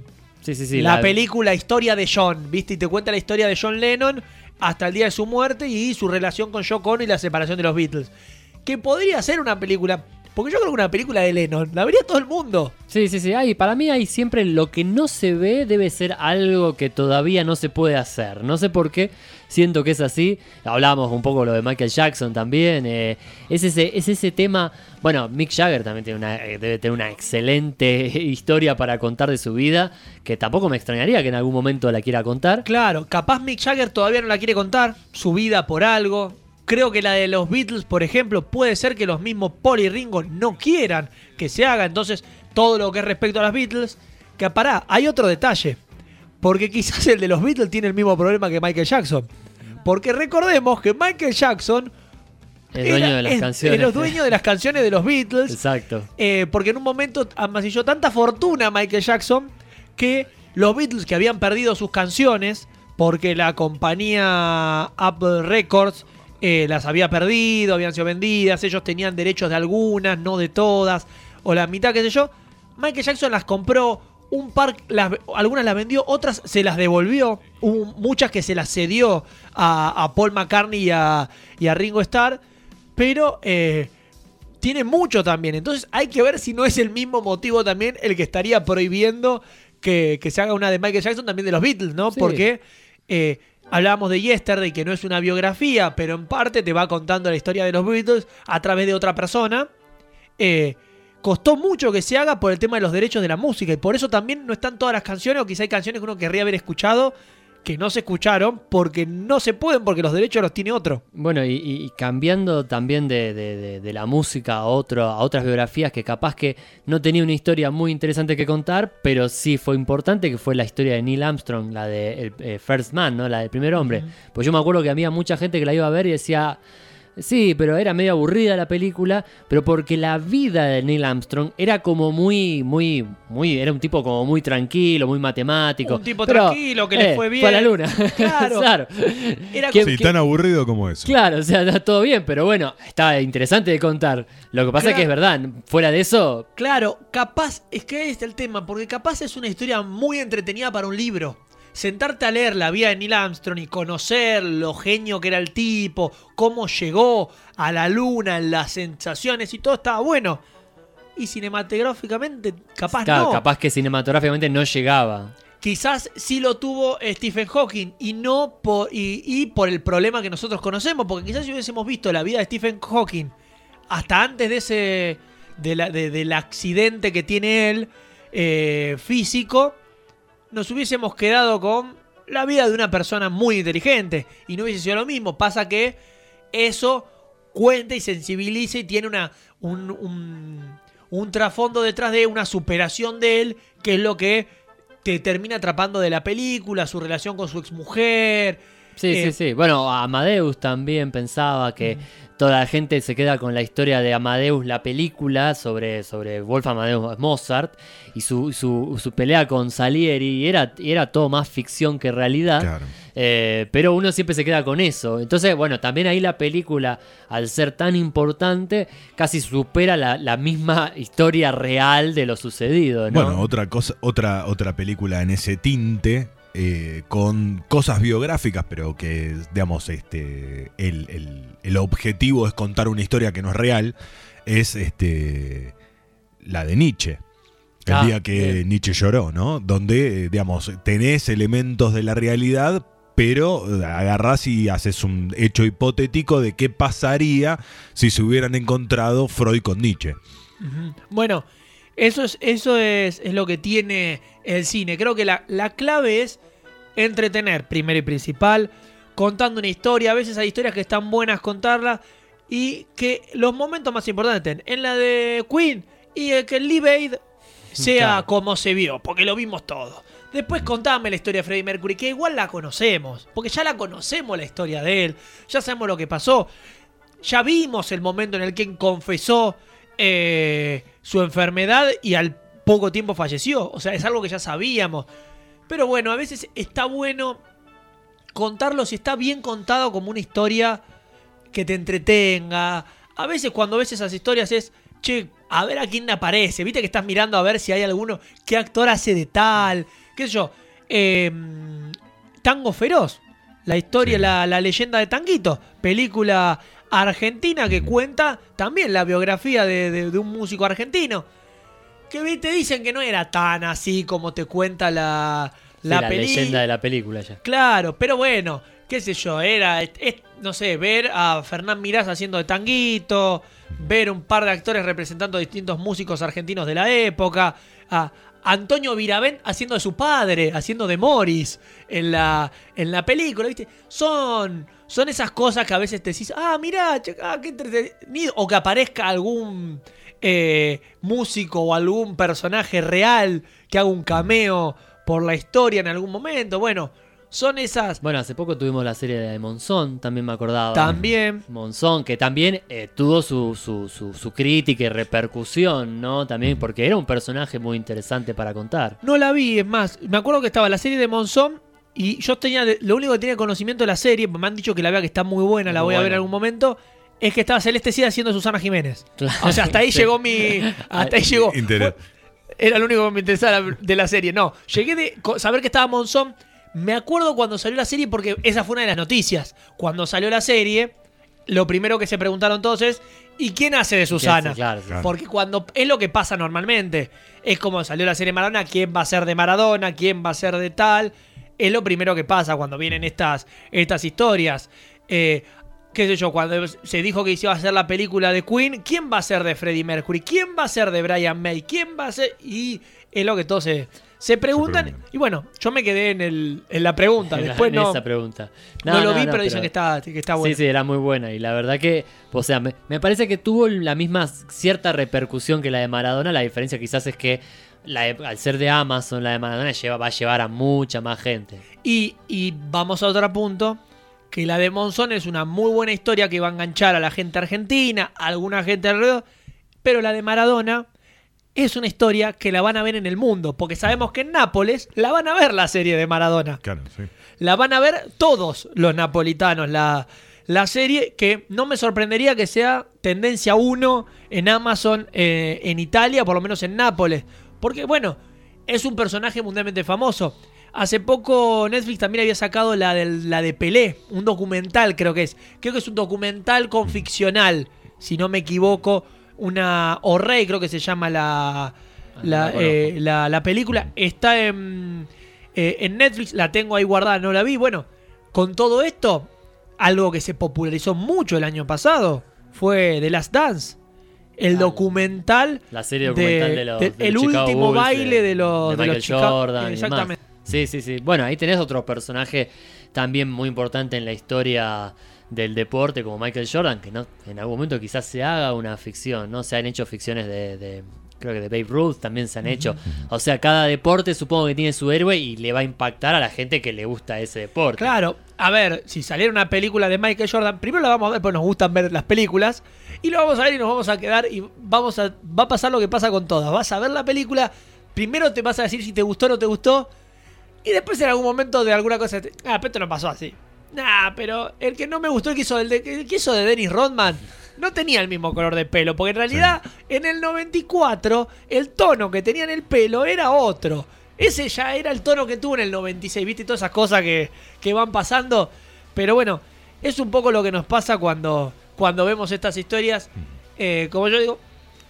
Sí, sí, sí. la, película Historia de John, ¿viste? Y te cuenta la historia de John Lennon hasta el día de su muerte y su relación con Yoko Ono y la separación de los Beatles. Que podría ser una película, porque yo creo que una película de Lennon la vería todo el mundo. Sí, sí, sí. Para mí hay siempre lo que no se ve debe ser algo que todavía no se puede hacer. No sé por qué siento que es así. Hablábamos un poco lo de Michael Jackson también. eh, es, ese, es ese tema. Bueno, Mick Jagger también tiene una, eh, debe tener una excelente *laughs* historia para contar de su vida. Que tampoco me extrañaría que en algún momento la quiera contar. Claro, capaz Mick Jagger todavía no la quiere contar, su vida por algo. Creo que la de los Beatles, por ejemplo, puede ser que los mismos Paul y Ringo no quieran que se haga. Entonces, todo lo que es respecto a los Beatles, que pará, hay otro detalle. Porque quizás el de los Beatles tiene el mismo problema que Michael Jackson. Porque recordemos que Michael Jackson Es dueño era- de las es- canciones. dueño de las canciones de los Beatles. Exacto. Eh, porque en un momento amasilló tanta fortuna Michael Jackson que los Beatles que habían perdido sus canciones porque la compañía Apple Records eh, las había perdido, habían sido vendidas, ellos tenían derechos de algunas, no de todas, o la mitad, qué sé yo. Michael Jackson las compró, un par, las- algunas las vendió, otras se las devolvió, hubo muchas que se las cedió a, a Paul McCartney y a, y a Ringo Starr, pero eh, tiene mucho también. Entonces hay que ver si no es el mismo motivo también el que estaría prohibiendo que, que se haga una de Michael Jackson también de los Beatles, ¿no? Sí. Porque eh, hablábamos de Yesterday, que no es una biografía, pero en parte te va contando la historia de los Beatles a través de otra persona. Eh, costó mucho que se haga por el tema de los derechos de la música y por eso también no están todas las canciones o quizá hay canciones que uno querría haber escuchado que no se escucharon porque no se pueden, porque los derechos los tiene otro. Bueno, y, y cambiando también de, de- de- de la música a, otro, a otras biografías que capaz que no tenía una historia muy interesante que contar, pero sí fue importante, que fue la historia de Neil Armstrong, la de el, eh, First Man, ¿no? La del primer hombre. Pues yo me acuerdo que había mucha gente que la iba a ver y decía... Sí, pero era medio aburrida la película, pero porque la vida de Neil Armstrong era como muy, muy, muy, era un tipo como muy tranquilo, muy matemático. Un tipo Pero, tranquilo, que le fue Fue a la bien. luna. *laughs* *laughs* Claro. claro. Era Que- Sí, que- tan aburrido como eso. Claro, o sea, está todo bien, pero bueno, está interesante de contar. Lo que pasa es que es verdad, fuera de eso, Claro, capaz, es que ahí está el tema, porque capaz es una historia muy entretenida para un libro. Sentarte a leer la vida de Neil Armstrong y conocer lo genio que era el tipo, cómo llegó a la luna, las sensaciones y todo estaba bueno. Y cinematográficamente, capaz claro, no. capaz que cinematográficamente no llegaba. Quizás sí lo tuvo Stephen Hawking y no por, y, y por el problema que nosotros conocemos, porque quizás si hubiésemos visto la vida de Stephen Hawking hasta antes de ese de la- de- del accidente que tiene él eh, físico, nos hubiésemos quedado con la vida de una persona muy inteligente y no hubiese sido lo mismo. Pasa que eso cuenta y sensibiliza y tiene una, un, un- un trasfondo detrás de una superación de él, que es lo que te termina atrapando de la película, su relación con su exmujer. Sí, Eh, sí, sí. Bueno, Amadeus también pensaba que toda la gente se queda con la historia de Amadeus, la película sobre, sobre Wolfgang Amadeus Mozart y su, su, su pelea con Salieri. Y era, y era todo más ficción que realidad. Claro. Eh, pero uno siempre se queda con eso. Entonces, bueno, también ahí la película, al ser tan importante, casi supera la, la misma historia real de lo sucedido. ¿no? Bueno, otra cosa, otra, otra película en ese tinte, eh, con cosas biográficas, pero que, digamos, este, el, el- el objetivo es contar una historia que no es real, es este, la de Nietzsche. El Ah, día que bien. Nietzsche lloró, ¿no? Donde, eh, digamos, tenés elementos de la realidad, pero eh, agarrás y haces un hecho hipotético de qué pasaría si se hubieran encontrado Freud con Nietzsche. Bueno, eso es, eso es, es lo que tiene el cine. Creo que la, la clave es entretener, primero y principal, contando una historia. A veces hay historias que están buenas contarlas y que los momentos más importantes estén en la de Queen y el que el Live Aid sea Claro. como se vio, porque lo vimos todo. Después contame la historia de Freddie Mercury, que igual la conocemos, porque ya la conocemos la historia de él, ya sabemos lo que pasó. Ya vimos el momento en el que confesó eh, su enfermedad y al poco tiempo falleció. O sea, es algo que ya sabíamos. Pero bueno, a veces está bueno contarlo si está bien contado como una historia que te entretenga. A veces cuando ves esas historias es, che, a ver a quién aparece. Viste que estás mirando a ver si hay alguno, qué actor hace de tal, qué sé yo. Eh, Tango Feroz, la historia, Sí. la, la leyenda de Tanguito, película argentina que cuenta también la biografía de, de- de un músico argentino. Que te dicen que no era tan así como te cuenta la, Sí, la, leyenda de la película ya. Claro, pero bueno, qué sé yo, era, es- es, no sé, ver a Fernán Mirás haciendo de tanguito, ver un par de actores representando distintos músicos argentinos de la época, a Antonio Viravent haciendo de su padre, haciendo de Morris en la, en la película, ¿viste? Son, son esas cosas que a veces te decís, ah, mirá, ah, qué entretenido, o que aparezca algún eh, músico o algún personaje real que haga un cameo por la historia en algún momento. Bueno, son esas Bueno, hace poco tuvimos la serie de Monzón, también me acordaba. también. Monzón, que también eh, tuvo su, su, su, su crítica y repercusión, ¿no? También porque era un personaje muy interesante para contar. No la vi, es más, me acuerdo que estaba la serie de Monzón y yo tenía, lo único que tenía conocimiento de la serie, me han dicho que la vea que está muy buena, la Muy voy a ver en algún momento, es que estaba Celeste Cid haciendo Susana Jiménez. Claro. O sea, hasta ahí *laughs* Sí. llegó mi... Hasta ahí llegó. Inter- Fue- Era lo único que me interesaba de la serie. No, llegué de saber que estaba Monzón. Me acuerdo cuando salió la serie porque esa fue una de las noticias. Cuando salió la serie, lo primero que se preguntaron todos es, ¿y quién hace de Susana? Claro. Claro. Porque cuando es lo que pasa normalmente, es como salió la serie Maradona, quién va a ser de Maradona, quién va a ser de tal. Es lo primero que pasa cuando vienen estas, estas historias. Eh, qué sé yo, cuando se dijo que iba a hacer la película de Queen, ¿quién va a ser de Freddie Mercury? ¿Quién va a ser de Brian May? ¿Quién va a ser? Y es lo que todos se, Se preguntan, y bueno, yo me quedé en, el, en la pregunta, *laughs* después en no, esa pregunta. no lo vi, pero, dicen que está, que está bueno. Sí, sí, era muy buena. Y la verdad que, o sea, me, me parece que tuvo la misma cierta repercusión que la de Maradona. La diferencia quizás es que la de- al ser de Amazon, la de Maradona lleva, va a llevar a mucha más gente. Y, y vamos a otro punto, que la de Monzón es una muy buena historia que va a enganchar a la gente argentina, a alguna gente alrededor, pero la de Maradona es una historia que la van a ver en el mundo, porque sabemos que en Nápoles la van a ver la serie de Maradona. Claro, sí. La van a ver todos los napolitanos, la, la serie que no me sorprendería que sea tendencia 1 en Amazon eh, en Italia, por lo menos en Nápoles, porque bueno, es un personaje mundialmente famoso. Hace poco Netflix también había sacado la de, la de Pelé, un documental creo que es. Creo que es un documental con ficcional, si no me equivoco. Una O Rey creo que se llama la, la, Ah, eh, la, la película. Está en, eh, en Netflix, la tengo ahí guardada, no la vi. Bueno, con todo esto, algo que se popularizó mucho el año pasado fue The Last Dance. El Ah, documental La serie documental de, los. de- de el último Bulls, baile de los, Michael Jordan. y. Exactamente. Sí, sí, sí. Bueno, ahí tenés otro personaje también muy importante en la historia del deporte como Michael Jordan, que no en algún momento quizás se haga una ficción, ¿no? Se han hecho ficciones de, de- creo que de Babe Ruth también se han hecho. O sea, cada deporte supongo que tiene su héroe y le va a impactar a la gente que le gusta ese deporte. Claro, a ver, si saliera una película de Michael Jordan, primero la vamos a ver porque nos gustan ver las películas, y lo vamos a ver y nos vamos a quedar y vamos a, va a pasar lo que pasa con todas. Vas a ver la película, primero te vas a decir si te gustó o no te gustó, y después en algún momento de alguna cosa, te- ah, pero esto no pasó así. Nah, pero el que no me gustó, el que hizo, el de, el que hizo de Dennis Rodman, no tenía el mismo color de pelo, porque en realidad en el 94 el tono que tenía en el pelo era otro. Ese ya era el tono que tuvo en el 96, ¿viste? Y todas esas cosas que, que van pasando. Pero bueno, es un poco lo que nos pasa cuando, cuando vemos estas historias. Eh, como yo digo,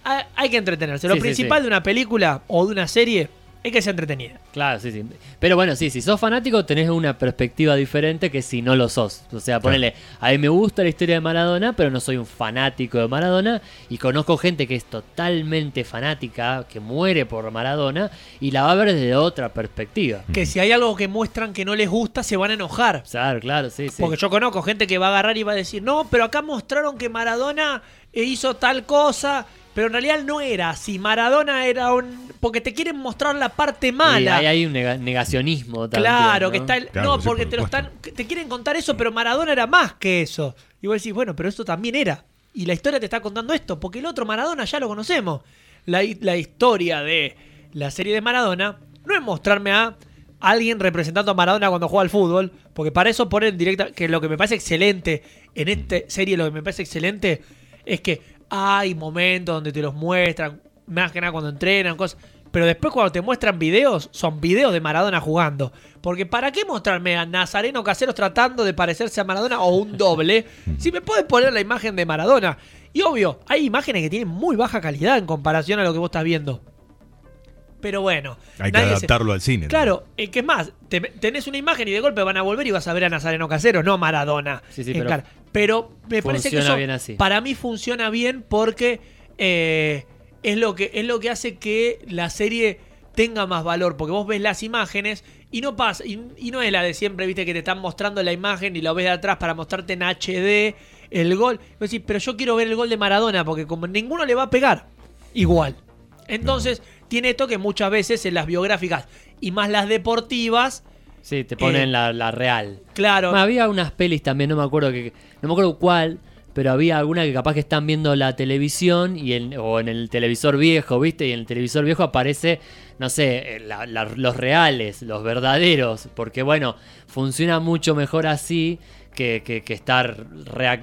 hay, hay que entretenerse. Lo Sí, sí, principal sí. de una película o de una serie es que sea entretenida. Claro, sí, sí. Pero bueno, sí, si sos fanático tenés una perspectiva diferente que si no lo sos. O sea, ponele, a mí me gusta la historia de Maradona, pero no soy un fanático de Maradona. Y conozco gente que es totalmente fanática, que muere por Maradona, y la va a ver desde otra perspectiva. Que si hay algo que muestran que no les gusta, se van a enojar. Claro, claro, sí, sí. Porque yo conozco gente que va a agarrar y va a decir, no, pero acá mostraron que Maradona hizo tal cosa, pero en realidad no era así. Maradona era un... Porque te quieren mostrar la parte Y mala. ahí hay un nega- negacionismo también. Claro, ¿no? que está el... Claro, no, sí, porque por te lo están... Te quieren contar eso, pero Maradona era más que eso. Y vos decís, bueno, pero esto también era. Y la historia te está contando esto, porque el otro Maradona ya lo conocemos. La, la historia de la serie de Maradona no es mostrarme a alguien representando a Maradona cuando juega al fútbol, porque para eso ponen directa, que lo que me parece excelente en esta serie, lo que me parece excelente es que hay momentos donde te los muestran, más que nada cuando entrenan, cosas. Pero después cuando te muestran videos, son videos de Maradona jugando. Porque ¿para qué mostrarme a Nazareno Caseros tratando de parecerse a Maradona o un doble? *laughs* si me puedes poner la imagen de Maradona. Y obvio, hay imágenes que tienen muy baja calidad en comparación a lo que vos estás viendo. Pero bueno. Hay que se- adaptarlo al cine. Claro, eh, que es más, te- tenés una imagen y de golpe van a volver y vas a ver a Nazareno Caseros, no a Maradona. Sí, sí, pero cara. Pero me parece que eso bien así. para mí funciona bien porque eh, es, lo que, es lo que hace que la serie tenga más valor. Porque vos ves las imágenes y no pasa, y, y no es la de siempre, viste, que te están mostrando la imagen y lo ves de atrás para mostrarte en HD el gol. Vos decís, pero yo quiero ver el gol de Maradona porque como ninguno le va a pegar igual. Entonces, tiene esto que muchas veces en las biográficas y más las deportivas, Sí, te ponen Eh, la, la real. claro, había unas pelis también, no me acuerdo que no me acuerdo cuál, pero había alguna que capaz que están viendo la televisión y en, o en el televisor viejo, ¿viste? Y en el televisor viejo aparece, no sé, eh, la- la- los reales, los verdaderos, porque bueno, funciona mucho mejor así que, que- que estar,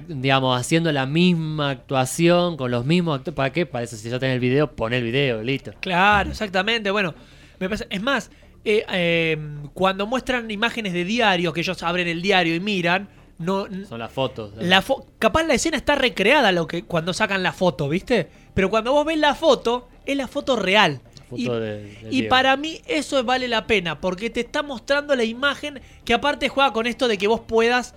digamos, haciendo la misma actuación con los mismos actores. ¿Para qué? Para eso, si ya tenés el video, pon el video, listo. Claro, exactamente. Bueno, me parece- es más, eh, eh, cuando muestran imágenes de diario, que ellos abren el diario y miran, no, Son las fotos. la fo- capaz la escena está recreada lo que cuando sacan la foto, ¿viste? Pero cuando vos ves la foto, es la foto real. foto y de- para mí eso vale la pena, porque te está mostrando la imagen que aparte juega con esto de que vos puedas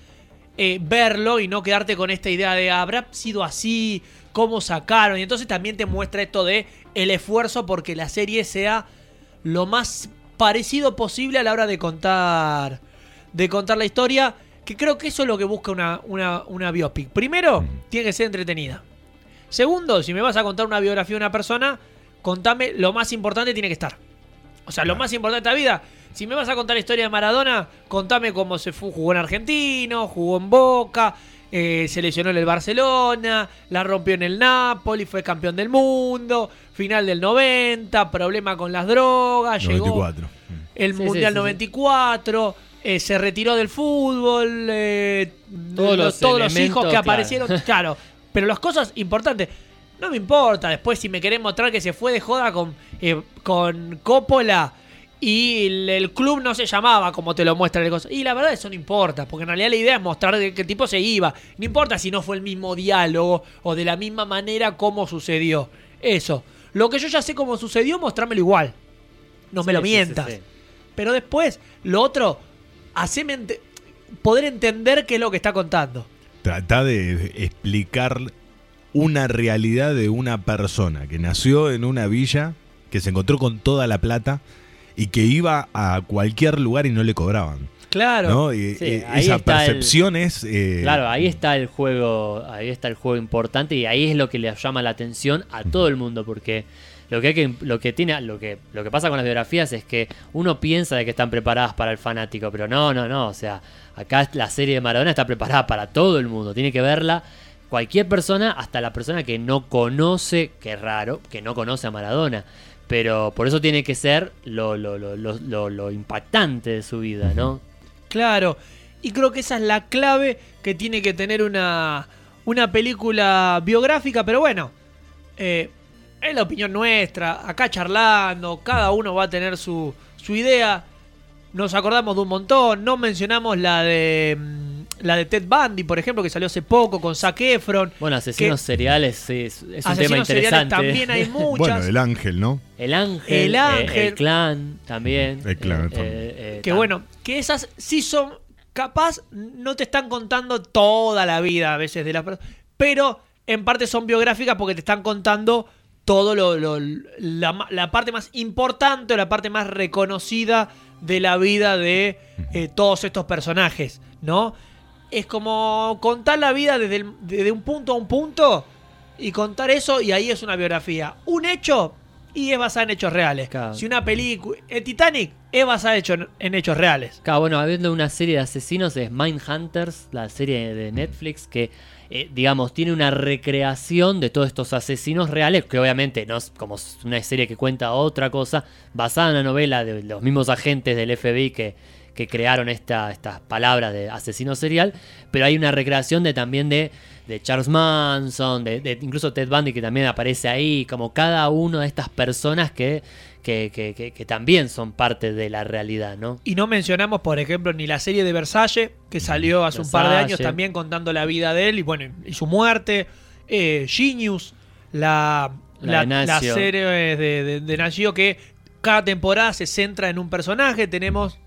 eh, verlo y no quedarte con esta idea de habrá sido así, cómo sacaron. Y entonces también te muestra esto de el esfuerzo porque la serie sea lo más parecido posible a la hora de contar, de contar la historia. Que creo que eso es lo que busca una, una, una biopic. Primero, tiene que ser entretenida. Segundo, si me vas a contar una biografía de una persona, contame lo más importante tiene que estar. O sea, lo más importante de la vida. Si me vas a contar la historia de Maradona, contame cómo se fue, jugó en Argentino, jugó en Boca, eh, se lesionó en el Barcelona, la rompió en el Napoli, fue campeón del mundo, final del 90, problema con las drogas, llegó 94. el Sí, Mundial sí, sí, sí. 94, eh, se retiró del fútbol, eh, Todos lo- los todos los elementos, hijos que claro. aparecieron, *laughs* claro. Pero las cosas importantes, no me importa después si me querés mostrar que se fue de joda con, eh, con Coppola y el, el club no se llamaba como te lo muestra el cosa. Y la verdad eso no importa, porque en realidad la idea es mostrar de el tipo se iba. No importa si no fue el mismo diálogo o de la misma manera como sucedió. Eso. Lo que yo ya sé cómo sucedió, mostrármelo igual. No me lo sí, sí, mientas. sí. Pero después, lo otro, haceme poder entender qué es lo que está contando. Trata de explicar una realidad de una persona que nació en una villa, que se encontró con toda la plata y que iba a cualquier lugar y no le cobraban. Claro. ¿no? Y, Sí, eh, esa el- percepción es... eh, Claro, ahí está el juego, ahí está el juego importante y ahí es lo que le llama la atención a todo el mundo porque lo que hay que lo que tiene lo que lo que pasa con las biografías es que uno piensa de que están preparadas para el fanático, pero no, no, no, o sea, acá la serie de Maradona está preparada para todo el mundo, tiene que verla cualquier persona, hasta la persona que no conoce, que es raro, que no conoce a Maradona. Pero por eso tiene que ser lo, lo, lo, lo, lo- impactante de su vida, ¿no? Claro. Y creo que esa es la clave que tiene que tener una, una película biográfica, pero bueno, eh, es la opinión nuestra, acá charlando, cada uno va a tener su, su idea. Nos acordamos de un montón, no mencionamos la de mm, la de Ted Bundy, por ejemplo, que salió hace poco con Zac Efron. Bueno, asesinos Que- seriales sí, es, es un tema Asesinos seriales interesante. también hay *laughs* muchas. Bueno, el ángel, ¿no? El ángel, El eh, ángel. el clan también. El clan, eh, eh, eh, Que tam- bueno, que esas sí son. Capaz no te están contando toda la vida a veces de las personas. Pero en parte son biográficas porque te están contando todo lo. lo- la, parte más importante o la parte más reconocida de la vida de eh, todos estos personajes, ¿no? Es como contar la vida desde, el- desde un punto a un punto y contar eso y ahí es una biografía. Un hecho y es basada en hechos reales. Claro. Si una película... El Titanic es basada hecho en, en hechos reales. Claro, bueno, habiendo una serie de asesinos es Mindhunters, la serie de Netflix que, eh, digamos, tiene una recreación de todos estos asesinos reales, que obviamente no es como una serie que cuenta otra cosa, basada en la novela de los mismos agentes del FBI que, que crearon esta, estas palabras de asesino serial, pero hay una recreación de también de, de Charles Manson, de, de incluso Ted Bundy que también aparece ahí, como cada una de estas personas que, que, que- también son parte de la realidad, ¿no? Y no mencionamos, por ejemplo, ni la serie de Versailles, que salió hace un par de años también contando la vida de él y bueno, y su muerte. Eh, Genius, la, La la, serie de, de, de Nacio que cada temporada se centra en un personaje. Tenemos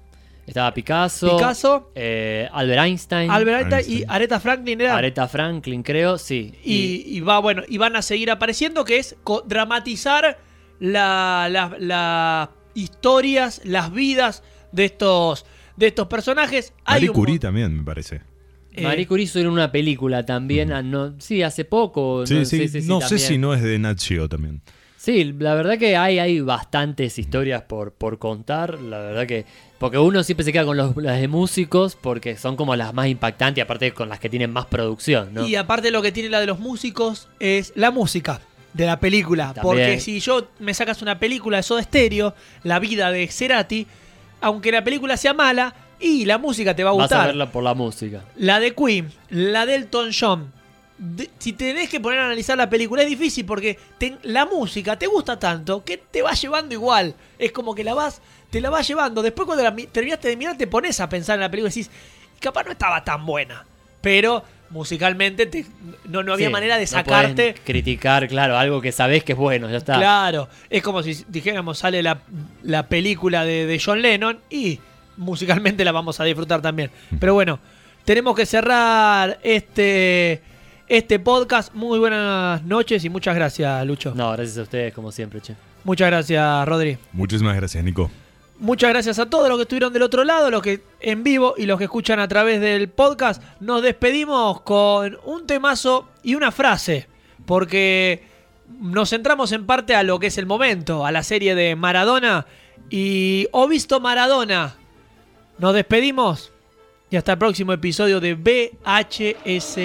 Estaba Picasso, Picasso, eh, Albert Einstein, Albert Einstein y. Aretha Franklin era. Aretha Franklin, creo, sí. Y, y va, bueno, y van a seguir apareciendo, que es dramatizar la- la- las historias, las vidas de estos, de estos personajes. Hay Marie un Curie también, me parece. eh, Marie Curie hizo en una película también, ah, no, sí, hace poco. Sí, no, sí, no sé también. si no es de Nat Geo también. Sí, la verdad que hay, hay bastantes historias por, por contar, la verdad que... Porque uno siempre se queda con los, las de músicos porque son como las más impactantes y aparte con las que tienen más producción, ¿no? Y aparte lo que tiene la de los músicos es la música de la película. También. Porque si yo me sacas una película de Soda Stereo, la vida de Cerati, aunque la película sea mala, y la música te va a Vas a gustar. verla por la música. La de Queen, la de Elton John. De- si tenés que poner a analizar la película es difícil porque te- la música te gusta tanto que te va llevando igual. Es como que la vas, te la vas llevando. Después cuando la mi- terminaste de mirar te pones a pensar en la película y decís, capaz no estaba tan buena. Pero musicalmente te- no, no había Sí, manera de sacarte. criticar, claro, algo que sabés que es bueno, ya está. Claro, es como si dijéramos sale la, la película de, de John Lennon y musicalmente la vamos a disfrutar también. Pero bueno, tenemos que cerrar este, este podcast. Muy buenas noches y muchas gracias, Lucho. No, gracias a ustedes como siempre, che. Muchas gracias, Rodri. Muchísimas gracias, Nico. Muchas gracias a todos los que estuvieron del otro lado, los que en vivo y los que escuchan a través del podcast. Nos despedimos con un temazo y una frase, porque nos centramos en parte a lo que es el momento, a la serie de Maradona y O visto Maradona. Nos despedimos y hasta el próximo episodio de VHS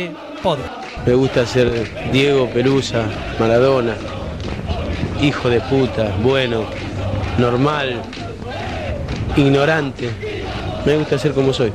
Podcast. Me gusta ser Diego Pelusa, Maradona, hijo de puta, bueno, normal, ignorante. Me gusta ser como soy.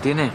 Tiene?